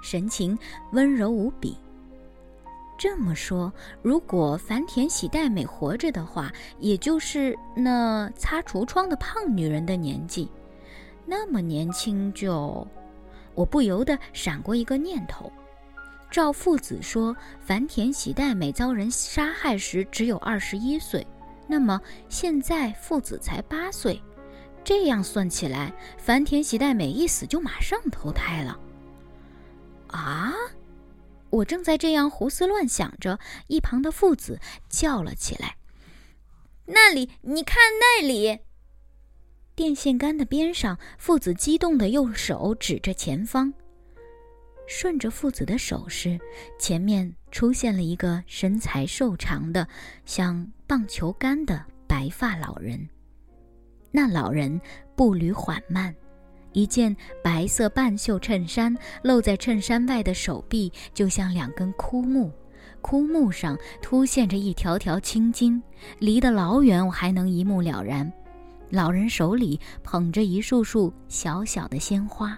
神情温柔无比。这么说，如果繁田喜代美活着的话，也就是那擦橱窗的胖女人的年纪，那么年轻就……我不由得闪过一个念头：照父子说，繁田喜代美遭人杀害时只有二十一岁，那么现在父子才八岁。这样算起来，繁田喜代美一死就马上投胎了。啊！我正在这样胡思乱想着，一旁的父子叫了起来：“那里，你看那里！”电线杆的边上，父子激动的用手指着前方。顺着父子的手势，前面出现了一个身材瘦长的、像棒球杆的白发老人。那老人步履缓慢，一件白色半袖衬衫露在衬衫外的手臂就像两根枯木，枯木上凸现着一条条青筋，离得老远我还能一目了然。老人手里捧着一束束小小的鲜花。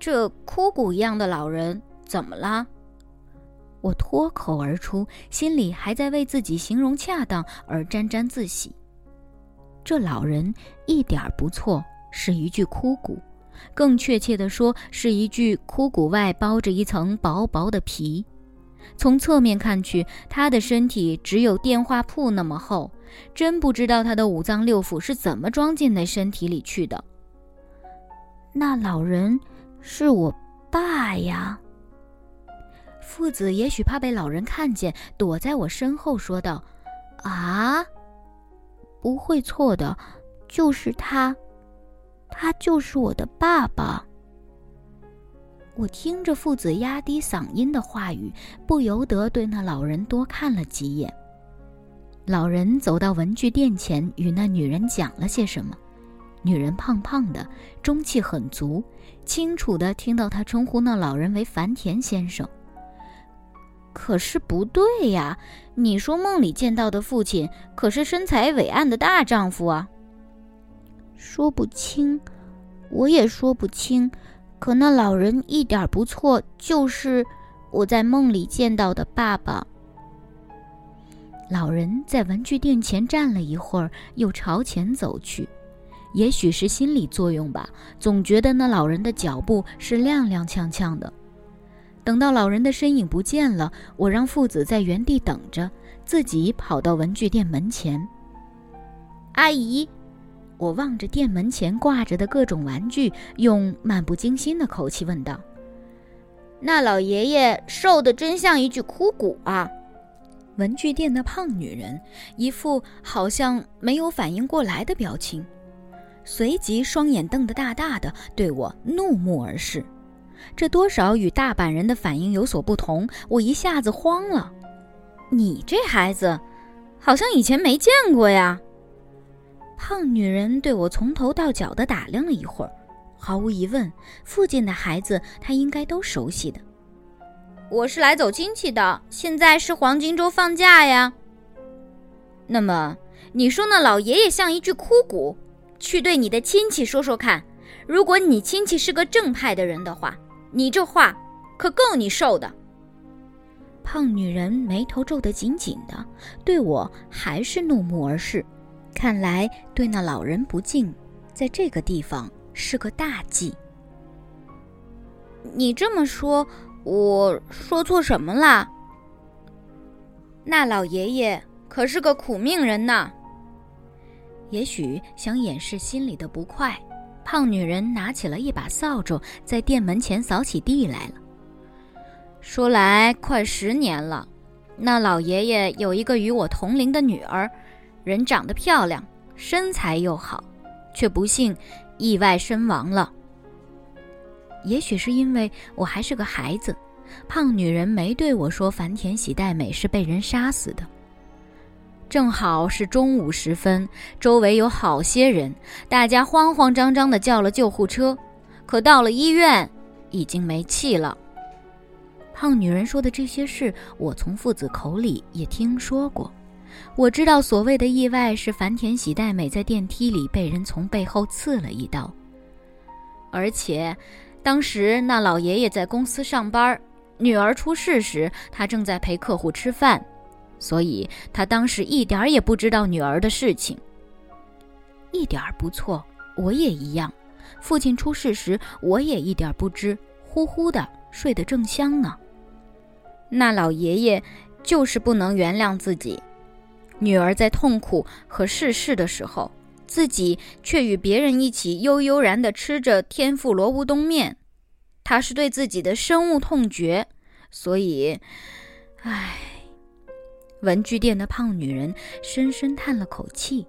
这枯骨一样的老人怎么了？我脱口而出，心里还在为自己形容恰当而沾沾自喜。这老人一点不错，是一具枯骨，更确切地说，是一具枯骨外包着一层薄薄的皮。从侧面看去，他的身体只有电话铺那么厚，真不知道他的五脏六腑是怎么装进那身体里去的。那老人是我爸呀！父子也许怕被老人看见，躲在我身后说道：“啊，不会错的，就是他，他就是我的爸爸。”我听着父子压低嗓音的话语，不由得对那老人多看了几眼。老人走到文具店前，与那女人讲了些什么。女人胖胖的，中气很足，清楚的听到他称呼那老人为繁田先生。可是不对呀，你说梦里见到的父亲可是身材伟岸的大丈夫啊。说不清，我也说不清。可那老人一点不错，就是我在梦里见到的爸爸。老人在文具店前站了一会儿，又朝前走去。也许是心理作用吧，总觉得那老人的脚步是踉踉跄跄的。等到老人的身影不见了，我让父子在原地等着，自己跑到文具店门前。阿姨，我望着店门前挂着的各种玩具，用漫不经心的口气问道：“那老爷爷瘦得真像一具枯骨啊！”文具店的胖女人一副好像没有反应过来的表情。随即，双眼瞪得大大的，对我怒目而视。这多少与大阪人的反应有所不同，我一下子慌了。你这孩子，好像以前没见过呀。胖女人对我从头到脚的打量了一会儿，毫无疑问，附近的孩子她应该都熟悉的。我是来走亲戚的，现在是黄金周放假呀。那么，你说那老爷爷像一具枯骨？去对你的亲戚说说看，如果你亲戚是个正派的人的话，你这话可够你受的。胖女人眉头皱得紧紧的，对我还是怒目而视，看来对那老人不敬，在这个地方是个大忌。你这么说，我说错什么了？那老爷爷可是个苦命人呐。也许想掩饰心里的不快，胖女人拿起了一把扫帚，在店门前扫起地来了。说来快十年了，那老爷爷有一个与我同龄的女儿，人长得漂亮，身材又好，却不幸意外身亡了。也许是因为我还是个孩子，胖女人没对我说繁田喜代美是被人杀死的。正好是中午时分，周围有好些人，大家慌慌张张地叫了救护车，可到了医院，已经没气了。胖女人说的这些事，我从父子口里也听说过。我知道所谓的意外是繁田喜代美在电梯里被人从背后刺了一刀，而且当时那老爷爷在公司上班，女儿出事时，他正在陪客户吃饭。所以他当时一点儿也不知道女儿的事情。一点儿不错，我也一样。父亲出事时，我也一点不知，呼呼的睡得正香呢。那老爷爷就是不能原谅自己，女儿在痛苦和逝世的时候，自己却与别人一起悠悠然地吃着天妇罗乌冬面。他是对自己的深恶痛绝，所以，唉。文具店的胖女人深深叹了口气。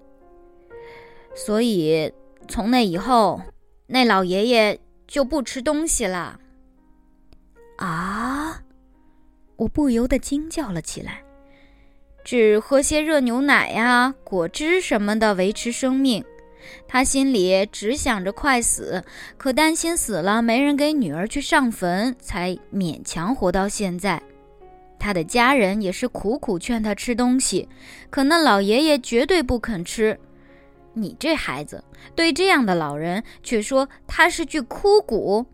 所以从那以后，那老爷爷就不吃东西了。啊！我不由得惊叫了起来。只喝些热牛奶呀、果汁什么的维持生命。他心里只想着快死，可担心死了没人给女儿去上坟，才勉强活到现在。他的家人也是苦苦劝他吃东西，可那老爷爷绝对不肯吃。你这孩子对这样的老人却说他是具枯骨，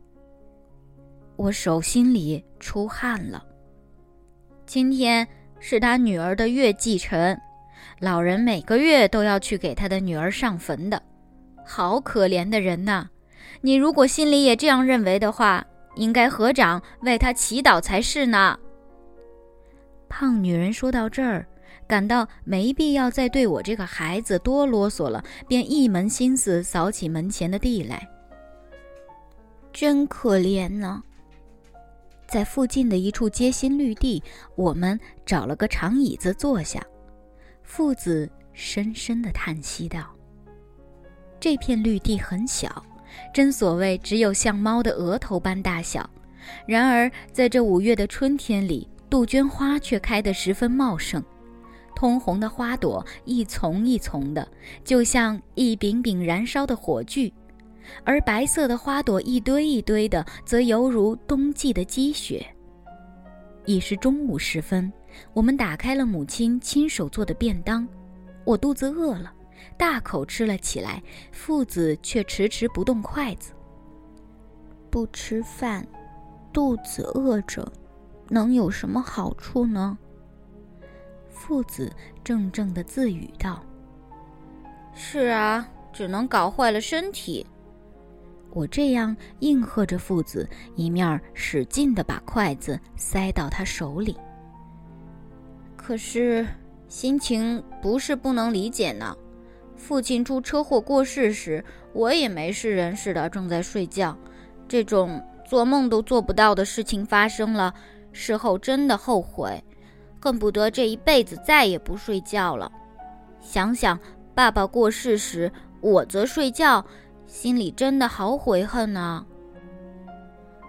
我手心里出汗了。今天是他女儿的月祭辰，老人每个月都要去给他的女儿上坟的，好可怜的人呐！你如果心里也这样认为的话，应该合掌为他祈祷才是呢。胖女人说到这儿，感到没必要再对我这个孩子多啰嗦了，便一门心思扫起门前的地来。真可怜呢。在附近的一处街心绿地，我们找了个长椅子坐下。父子深深的叹息道：“这片绿地很小，真所谓只有像猫的额头般大小。然而在这五月的春天里，杜鹃花却开得十分茂盛。”通红的花朵一丛一丛的，就像一柄柄燃烧的火炬；而白色的花朵一堆一堆的，则犹如冬季的积雪。已是中午时分，我们打开了母亲亲手做的便当，我肚子饿了，大口吃了起来。父子却迟迟不动筷子。不吃饭，肚子饿着，能有什么好处呢？父子怔怔的自语道：“是啊，只能搞坏了身体。”我这样应和着父子，一面使劲的把筷子塞到他手里。可是心情不是不能理解呢。父亲出车祸过世时，我也没事人似的正在睡觉。这种做梦都做不到的事情发生了，事后真的后悔。恨不得这一辈子再也不睡觉了。想想爸爸过世时，我则睡觉，心里真的好悔恨啊。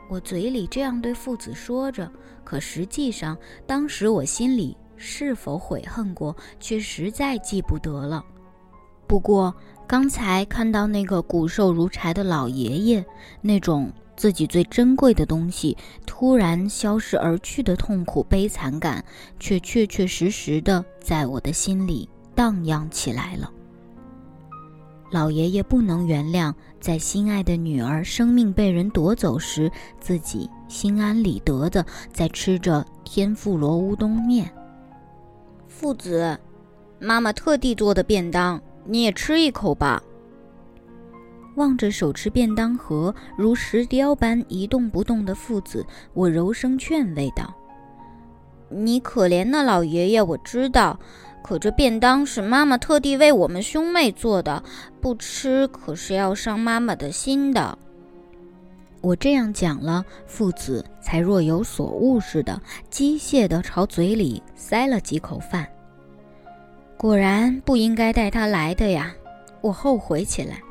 我嘴里这样对父子说着，可实际上，当时我心里是否悔恨过，却实在记不得了。不过刚才看到那个骨瘦如柴的老爷爷，那种……自己最珍贵的东西突然消失而去的痛苦悲惨感，却确确实实的在我的心里荡漾起来了。老爷爷不能原谅，在心爱的女儿生命被人夺走时，自己心安理得的在吃着天妇罗乌冬面。父子，妈妈特地做的便当，你也吃一口吧。望着手持便当盒如石雕般一动不动的父子，我柔声劝慰道：“你可怜那老爷爷，我知道。可这便当是妈妈特地为我们兄妹做的，不吃可是要伤妈妈的心的。”我这样讲了，父子才若有所悟似的，机械地朝嘴里塞了几口饭。果然不应该带他来的呀！我后悔起来。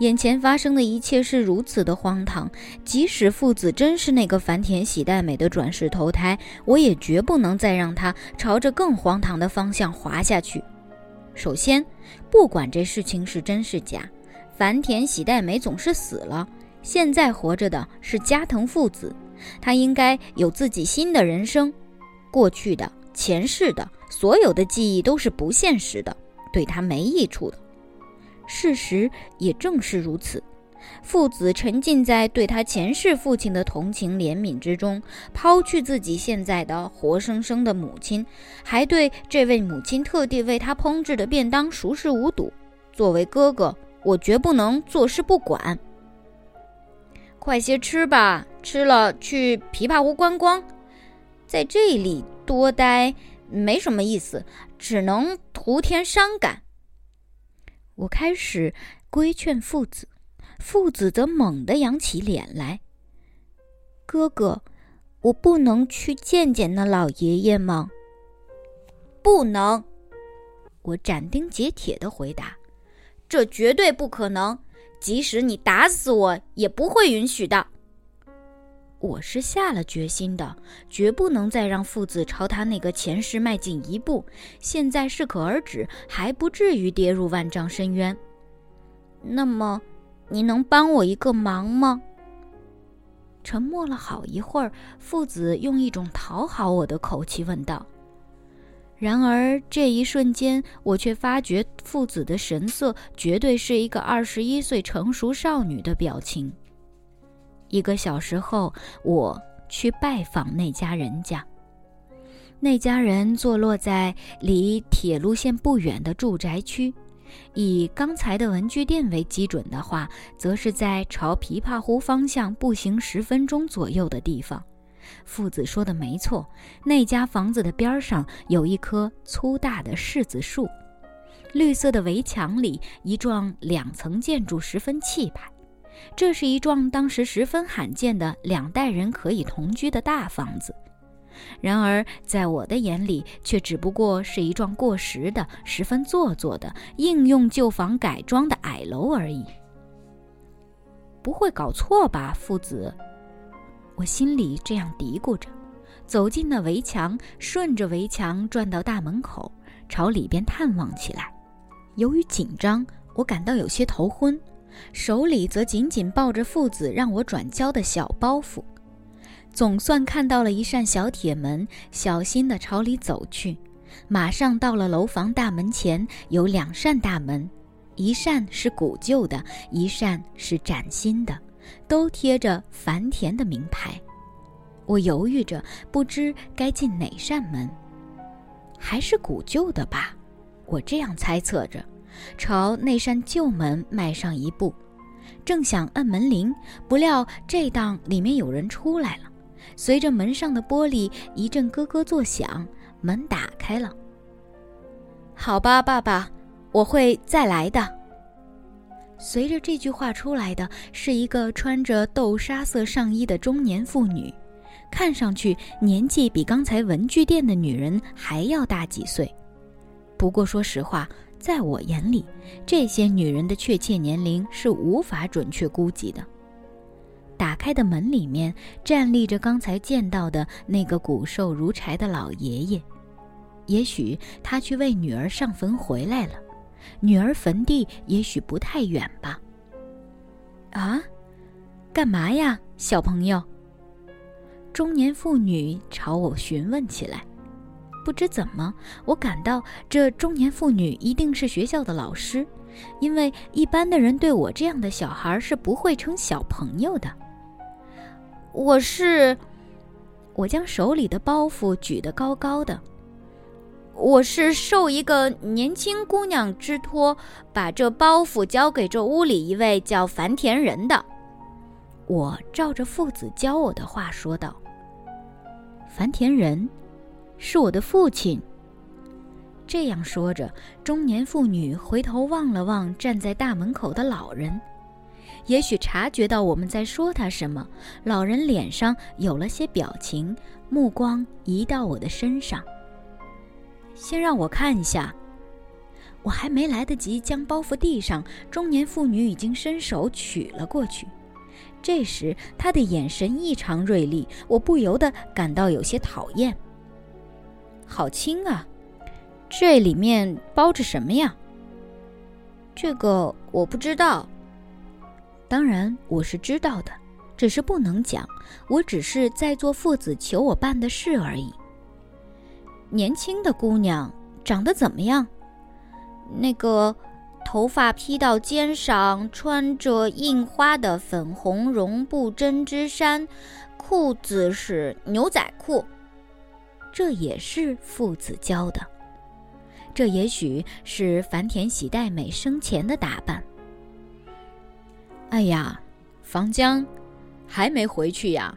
眼前发生的一切是如此的荒唐，即使父子真是那个繁田喜代美的转世投胎，我也绝不能再让他朝着更荒唐的方向滑下去。首先，不管这事情是真是假，繁田喜代美总是死了，现在活着的是加藤父子，他应该有自己新的人生，过去的、前世的所有的记忆都是不现实的，对他没益处的。事实也正是如此，父子沉浸在对他前世父亲的同情怜悯之中，抛去自己现在的活生生的母亲，还对这位母亲特地为他烹制的便当熟视无睹。作为哥哥，我绝不能坐视不管。快些吃吧，吃了去琵琶湖观光，在这里多待没什么意思，只能徒添伤感。我开始规劝父子，父子则猛地扬起脸来。哥哥，我不能去见见那老爷爷吗？不能，我斩钉截铁的回答，这绝对不可能，即使你打死我，也不会允许的。我是下了决心的，绝不能再让父子朝他那个前世迈进一步。现在适可而止，还不至于跌入万丈深渊。那么，你能帮我一个忙吗？沉默了好一会儿，父子用一种讨好我的口气问道。然而这一瞬间，我却发觉父子的神色绝对是一个二十一岁成熟少女的表情。一个小时后，我去拜访那家人家。那家人坐落在离铁路线不远的住宅区，以刚才的文具店为基准的话，则是在朝琵琶湖方向步行十分钟左右的地方。父子说的没错，那家房子的边上有一棵粗大的柿子树，绿色的围墙里，一幢两层建筑十分气派。这是一幢当时十分罕见的两代人可以同居的大房子。然而，在我的眼里，却只不过是一幢过时的、十分做作的、应用旧房改装的矮楼而已。不会搞错吧，父子？我心里这样嘀咕着，走进那围墙，顺着围墙转到大门口，朝里边探望起来。由于紧张，我感到有些头昏，手里则紧紧抱着父子让我转交的小包袱。总算看到了一扇小铁门，小心地朝里走去。马上到了楼房大门前，有两扇大门，一扇是古旧的，一扇是崭新的，都贴着繁田的名牌。我犹豫着，不知该进哪扇门。还是古旧的吧，我这样猜测着，朝那扇旧门迈上一步，正想按门铃，不料这当里面有人出来了。随着门上的玻璃一阵咯咯作响，门打开了。好吧，爸爸，我会再来的。随着这句话出来的是一个穿着豆沙色上衣的中年妇女，看上去年纪比刚才文具店的女人还要大几岁。不过说实话，在我眼里，这些女人的确切年龄是无法准确估计的。打开的门里面站立着刚才见到的那个骨瘦如柴的老爷爷，也许他去为女儿上坟回来了，女儿坟地也许不太远吧。啊，干嘛呀，小朋友？中年妇女朝我询问起来。不知怎么，我感到这中年妇女一定是学校的老师，因为一般的人对我这样的小孩是不会称小朋友的。我是，我将手里的包袱举得高高的。我是受一个年轻姑娘之托，把这包袱交给这屋里一位叫樊田人的。我照着父子教我的话说道：“樊田人，是我的父亲。”这样说着，中年妇女回头望了望站在大门口的老人。也许察觉到我们在说他什么，老人脸上有了些表情，目光移到我的身上。先让我看一下，我还没来得及将包袱递上，中年妇女已经伸手取了过去。这时她的眼神异常锐利，我不由得感到有些讨厌。好轻啊，这里面包着什么呀？这个我不知道。当然我是知道的，只是不能讲。我只是在做父子求我办的事而已。年轻的姑娘长得怎么样？那个头发披到肩上，穿着印花的粉红绒布针织衫，裤子是牛仔裤。这也是父子教的。这也许是繁田喜代美生前的打扮。哎呀，房江还没回去呀！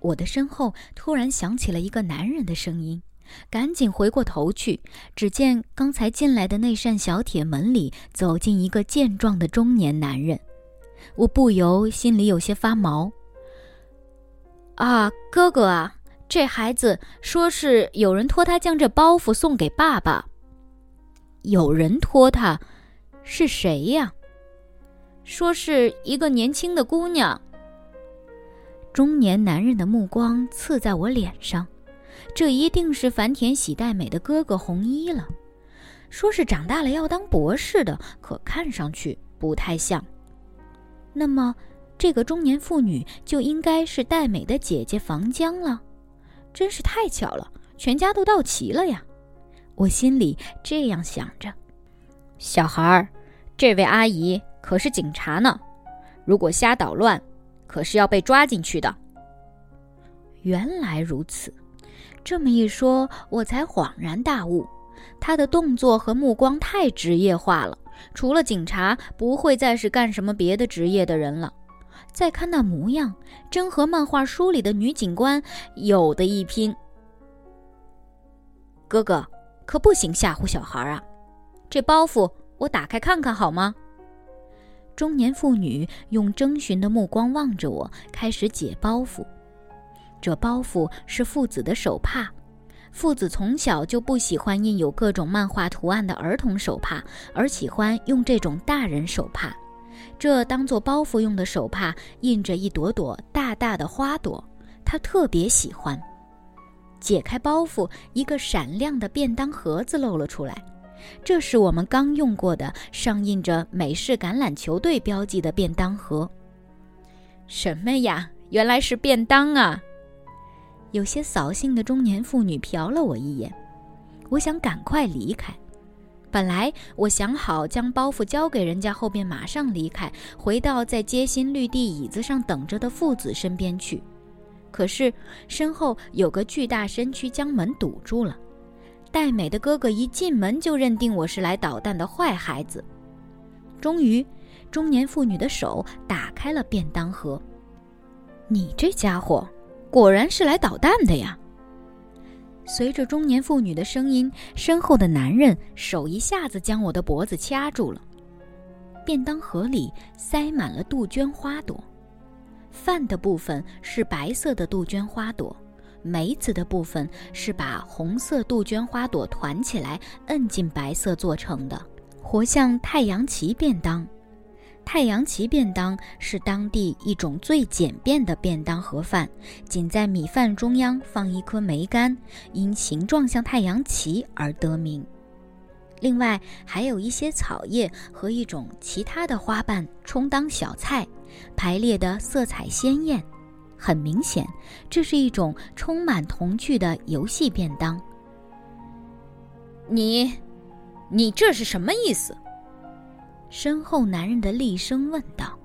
我的身后突然响起了一个男人的声音，赶紧回过头去，只见刚才进来的那扇小铁门里走进一个健壮的中年男人，我不由心里有些发毛。啊，哥哥啊，这孩子说是有人托他将这包袱送给爸爸。有人托他，是谁呀？说是一个年轻的姑娘。中年男人的目光刺在我脸上，这一定是繁田喜代美的哥哥红衣了。说是长大了要当博士的，可看上去不太像。那么，这个中年妇女就应该是代美的姐姐房江了。真是太巧了，全家都到齐了呀！我心里这样想着。小孩儿，这位阿姨。可是警察呢，如果瞎捣乱，可是要被抓进去的。原来如此，这么一说，我才恍然大悟。他的动作和目光太职业化了，除了警察，不会再是干什么别的职业的人了。再看那模样，真和漫画书里的女警官有的一拼。哥哥，可不行吓唬小孩啊！这包袱我打开看看好吗？中年妇女用征询的目光望着我，开始解包袱。这包袱是父子的手帕。父子从小就不喜欢印有各种漫画图案的儿童手帕，而喜欢用这种大人手帕。这当做包袱用的手帕，印着一朵朵大大的花朵，他特别喜欢。解开包袱，一个闪亮的便当盒子露了出来。这是我们刚用过的，上印着美式橄榄球队标记的便当盒。什么呀？原来是便当啊！有些扫兴的中年妇女瞟了我一眼，我想赶快离开。本来我想好将包袱交给人家后便马上离开，回到在街心绿地椅子上等着的父子身边去。可是身后有个巨大身躯将门堵住了。戴美的哥哥一进门就认定我是来捣蛋的坏孩子。终于，中年妇女的手打开了便当盒。你这家伙！果然是来捣蛋的呀！随着中年妇女的声音，身后的男人手一下子将我的脖子掐住了。便当盒里塞满了杜鹃花朵，饭的部分是白色的杜鹃花朵，梅子的部分是把红色杜鹃花朵团起来摁进白色做成的，活像太阳旗便当。太阳旗便当是当地一种最简便的便当盒饭，仅在米饭中央放一颗梅干，因形状像太阳旗而得名。另外还有一些草叶和一种其他的花瓣充当小菜，排列的色彩鲜艳。很明显，这是一种充满童趣的游戏便当。你，你这是什么意思？身后男人的厉声问道：“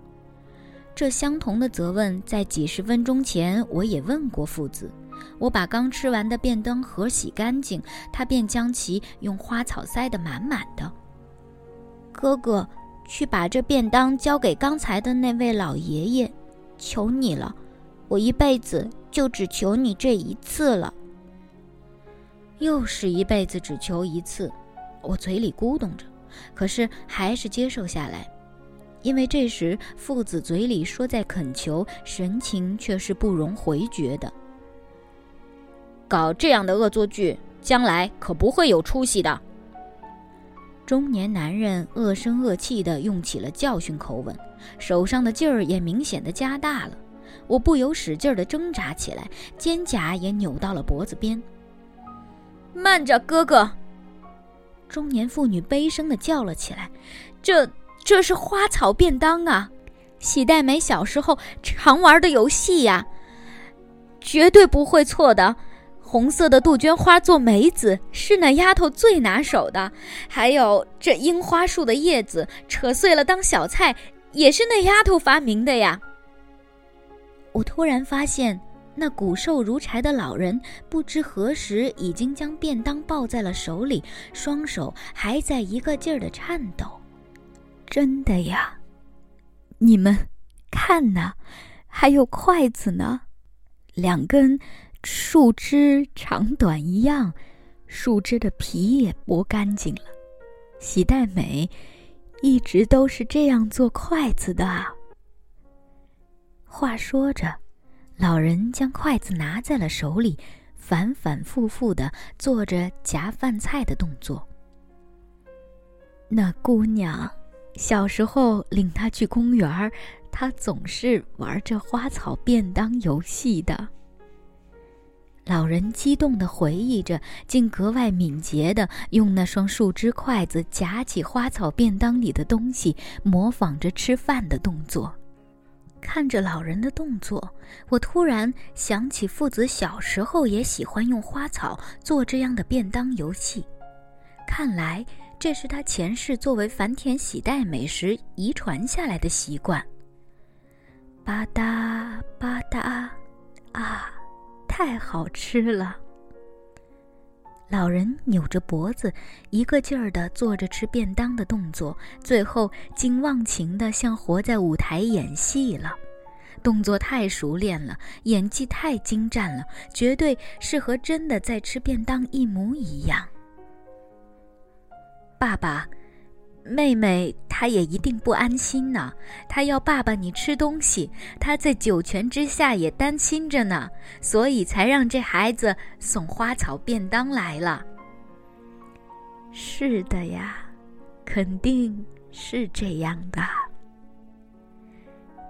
这相同的责问，在几十分钟前我也问过父子。我把刚吃完的便当盒洗干净，他便将其用花草塞得满满的。哥哥，去把这便当交给刚才的那位老爷爷，求你了，我一辈子就只求你这一次了。又是一辈子只求一次，我嘴里咕咚着。”可是还是接受下来，因为这时父子嘴里说在恳求，神情却是不容回绝的。搞这样的恶作剧，将来可不会有出息的。中年男人恶声恶气地用起了教训口吻，手上的劲儿也明显的加大了。我不由使劲地挣扎起来，肩胛也扭到了脖子边。慢着，哥哥。中年妇女悲声的叫了起来：“这这是花草便当啊，喜黛梅小时候常玩的游戏呀，绝对不会错的。红色的杜鹃花做梅子是那丫头最拿手的，还有这樱花树的叶子扯碎了当小菜，也是那丫头发明的呀。”我突然发现。那骨瘦如柴的老人不知何时已经将便当抱在了手里，双手还在一个劲儿的颤抖。真的呀，你们看呐，还有筷子呢，两根树枝长短一样，树枝的皮也剥干净了。喜黛美一直都是这样做筷子的。话说着。老人将筷子拿在了手里，反反复复的做着夹饭菜的动作。那姑娘小时候领她去公园儿，她总是玩着花草便当游戏的。老人激动的回忆着，竟格外敏捷的用那双树枝筷子夹起花草便当里的东西，模仿着吃饭的动作。看着老人的动作，我突然想起父子小时候也喜欢用花草做这样的便当游戏。看来这是他前世作为繁田喜代美食遗传下来的习惯。吧嗒吧嗒，啊，太好吃了！老人扭着脖子，一个劲儿地做着吃便当的动作，最后竟忘情地像活在舞台演戏了。动作太熟练了，演技太精湛了，绝对是和真的在吃便当一模一样。爸爸，妹妹她也一定不安心呢，她要爸爸你吃东西，她在九泉之下也担心着呢，所以才让这孩子送花草便当来了。是的呀，肯定是这样的。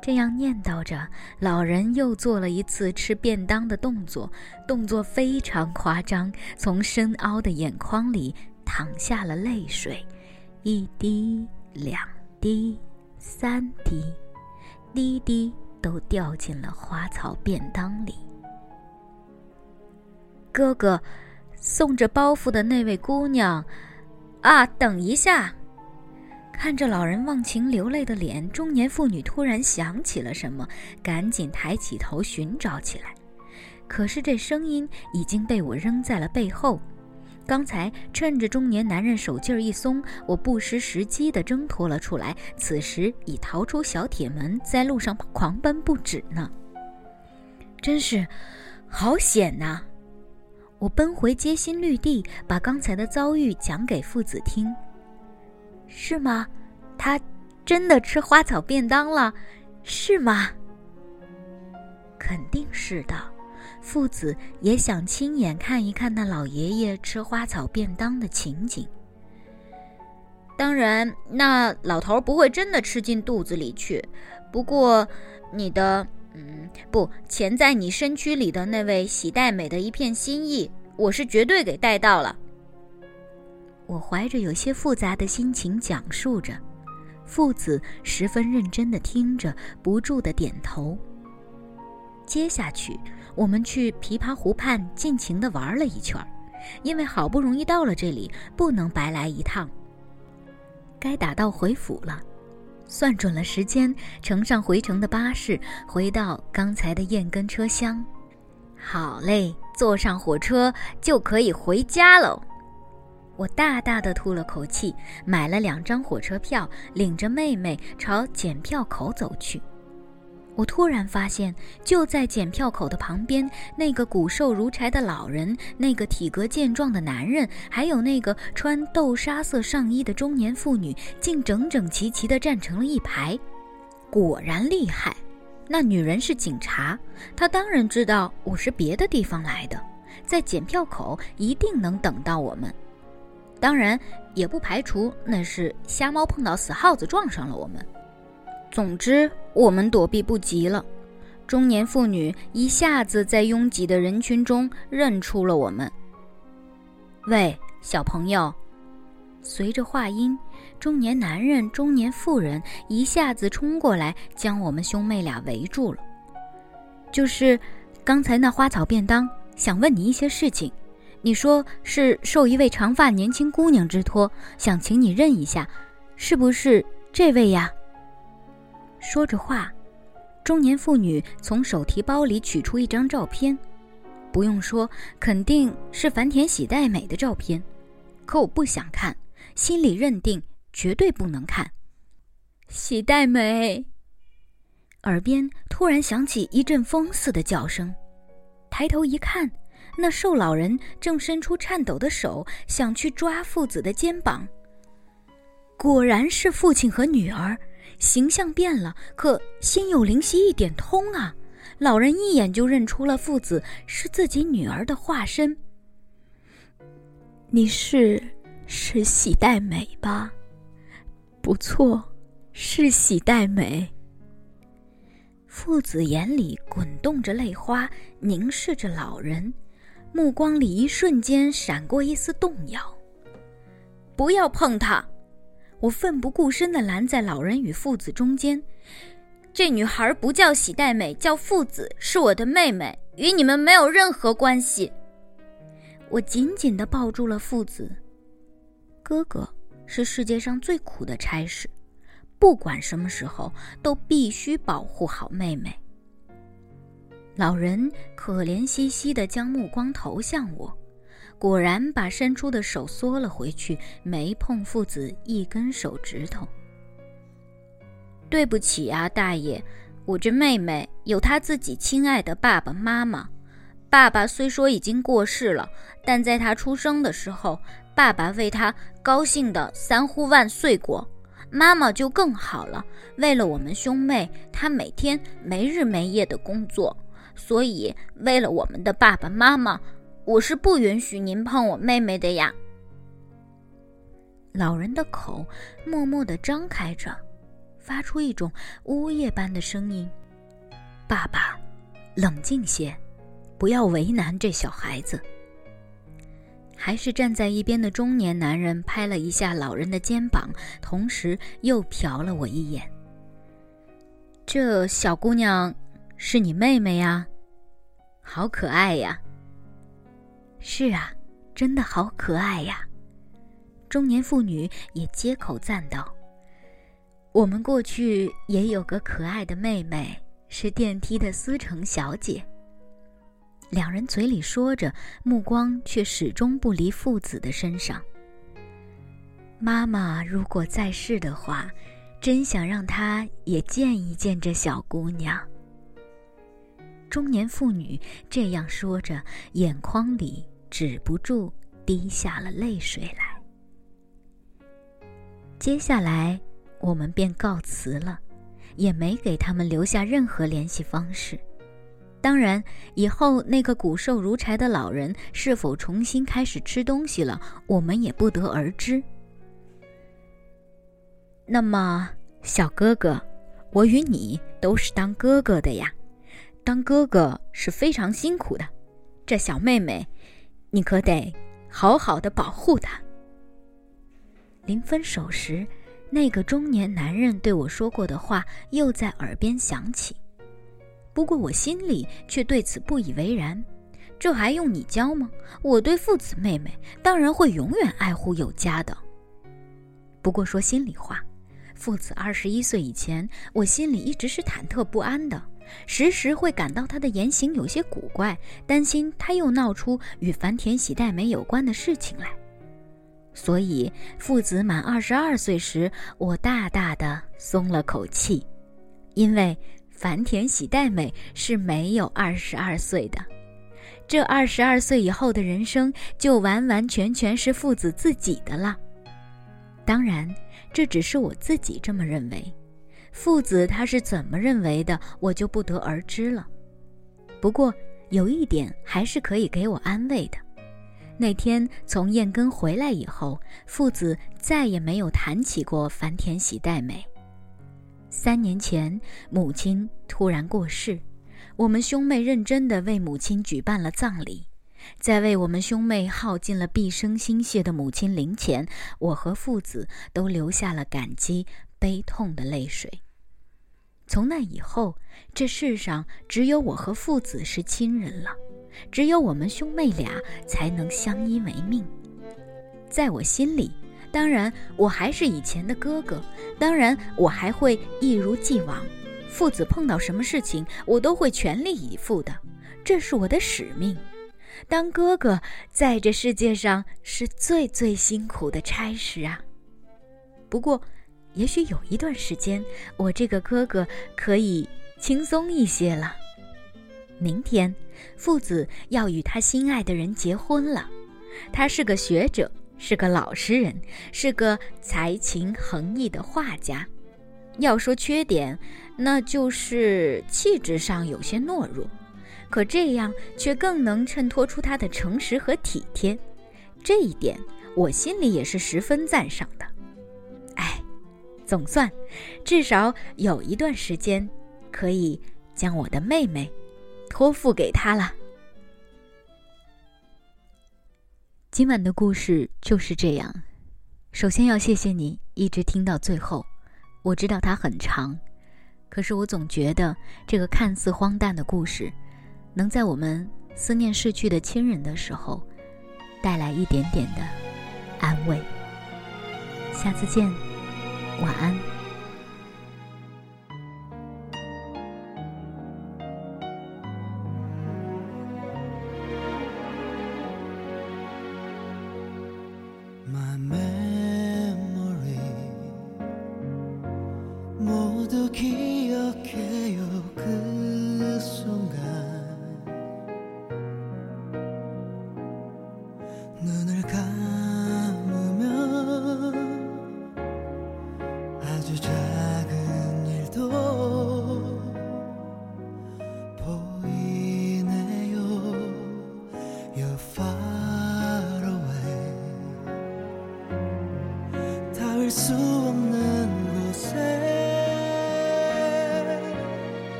这样念叨着，老人又做了一次吃便当的动作，动作非常夸张，从深凹的眼眶里淌下了泪水，一滴、两滴、三滴，滴滴都掉进了花草便当里。哥哥，送着包袱的那位姑娘，啊，等一下。看着老人忘情流泪的脸，中年妇女突然想起了什么，赶紧抬起头寻找起来。可是这声音已经被我扔在了背后。刚才趁着中年男人手劲儿一松，我不失时机地挣脱了出来，此时已逃出小铁门，在路上狂奔不止呢。真是好险呐！我奔回街心绿地，把刚才的遭遇讲给父子听。是吗？他真的吃花草便当了，是吗？肯定是的。父子也想亲眼看一看那老爷爷吃花草便当的情景。当然，那老头不会真的吃进肚子里去。不过，你的……嗯，不，潜在你身躯里的那位喜代美的一片心意，我是绝对给带到了。我怀着有些复杂的心情讲述着，父子十分认真地听着，不住地点头。接下去，我们去琵琶湖畔尽情地玩了一圈，因为好不容易到了这里，不能白来一趟。该打道回府了，算准了时间，乘上回程的巴士，回到刚才的燕根车厢。好嘞，坐上火车就可以回家喽。我大大的吐了口气，买了两张火车票，领着妹妹朝检票口走去。我突然发现，就在检票口的旁边，那个骨瘦如柴的老人，那个体格健壮的男人，还有那个穿豆沙色上衣的中年妇女，竟整整齐齐地站成了一排。果然厉害，那女人是警察，她当然知道我是别的地方来的，在检票口一定能等到我们。当然，也不排除那是瞎猫碰到死耗子撞上了我们。总之，我们躲避不及了。中年妇女一下子在拥挤的人群中认出了我们。喂，小朋友！随着话音，中年男人、中年妇人一下子冲过来，将我们兄妹俩围住了。就是刚才那花草便当，想问你一些事情。你说是受一位长发年轻姑娘之托，想请你认一下，是不是这位呀？说着话，中年妇女从手提包里取出一张照片，不用说，肯定是繁田喜代美的照片。可我不想看，心里认定绝对不能看。喜代美，耳边突然响起一阵风似的叫声，抬头一看。那瘦老人正伸出颤抖的手，想去抓父子的肩膀。果然是父亲和女儿，形象变了，可心有灵犀一点通啊！老人一眼就认出了父子是自己女儿的化身。你是是喜代美吧？不错，是喜代美。父子眼里滚动着泪花，凝视着老人。目光里一瞬间闪过一丝动摇。不要碰他！我奋不顾身地拦在老人与父子中间。这女孩不叫喜代美，叫父子，是我的妹妹，与你们没有任何关系。我紧紧地抱住了父子。哥哥是世界上最苦的差事，不管什么时候都必须保护好妹妹。老人可怜兮兮地将目光投向我，果然把伸出的手缩了回去，没碰父子一根手指头。对不起啊，大爷，我这妹妹有她自己亲爱的爸爸妈妈。爸爸虽说已经过世了，但在她出生的时候，爸爸为他高兴的三呼万岁过，妈妈就更好了。为了我们兄妹，她每天没日没夜的工作。所以，为了我们的爸爸妈妈，我是不允许您碰我妹妹的呀。老人的口默默地张开着，发出一种呜咽般的声音：“爸爸，冷静些，不要为难这小孩子。”还是站在一边的中年男人拍了一下老人的肩膀，同时又瞟了我一眼。这小姑娘。是你妹妹呀，好可爱呀！是啊，真的好可爱呀！中年妇女也接口赞道：“我们过去也有个可爱的妹妹，是电梯的思成小姐。”两人嘴里说着，目光却始终不离父子的身上。妈妈如果在世的话，真想让她也见一见这小姑娘。中年妇女这样说着，眼眶里止不住滴下了泪水来。接下来，我们便告辞了，也没给他们留下任何联系方式。当然，以后那个骨瘦如柴的老人是否重新开始吃东西了，我们也不得而知。那么，小哥哥，我与你都是当哥哥的呀。当哥哥是非常辛苦的，这小妹妹，你可得好好的保护她。临分手时，那个中年男人对我说过的话又在耳边响起，不过我心里却对此不以为然。这还用你教吗？我对父子妹妹当然会永远爱护有加的。不过说心里话，父子二十一岁以前，我心里一直是忐忑不安的。时时会感到他的言行有些古怪，担心他又闹出与繁田喜代美有关的事情来。所以父子满二十二岁时，我大大的松了口气，因为繁田喜代美是没有二十二岁的。这二十二岁以后的人生，就完完全全是父子自己的了。当然，这只是我自己这么认为。父子他是怎么认为的，我就不得而知了。不过有一点还是可以给我安慰的：那天从燕根回来以后，父子再也没有谈起过繁田喜代美。三年前，母亲突然过世，我们兄妹认真地为母亲举办了葬礼，在为我们兄妹耗尽了毕生心血的母亲灵前，我和父子都流下了感激、悲痛的泪水。从那以后，这世上只有我和父子是亲人了，只有我们兄妹俩才能相依为命。在我心里，当然我还是以前的哥哥，当然我还会一如既往。父子碰到什么事情，我都会全力以赴的，这是我的使命。当哥哥在这世界上是最最辛苦的差事啊。不过。也许有一段时间，我这个哥哥可以轻松一些了。明天，父子要与他心爱的人结婚了。他是个学者，是个老实人，是个才情横溢的画家。要说缺点，那就是气质上有些懦弱。可这样却更能衬托出他的诚实和体贴。这一点，我心里也是十分赞赏的。总算，至少有一段时间，可以将我的妹妹托付给他了。今晚的故事就是这样。首先要谢谢你一直听到最后。我知道它很长，可是我总觉得这个看似荒诞的故事，能在我们思念逝去的亲人的时候，带来一点点的安慰。下次见。晚安。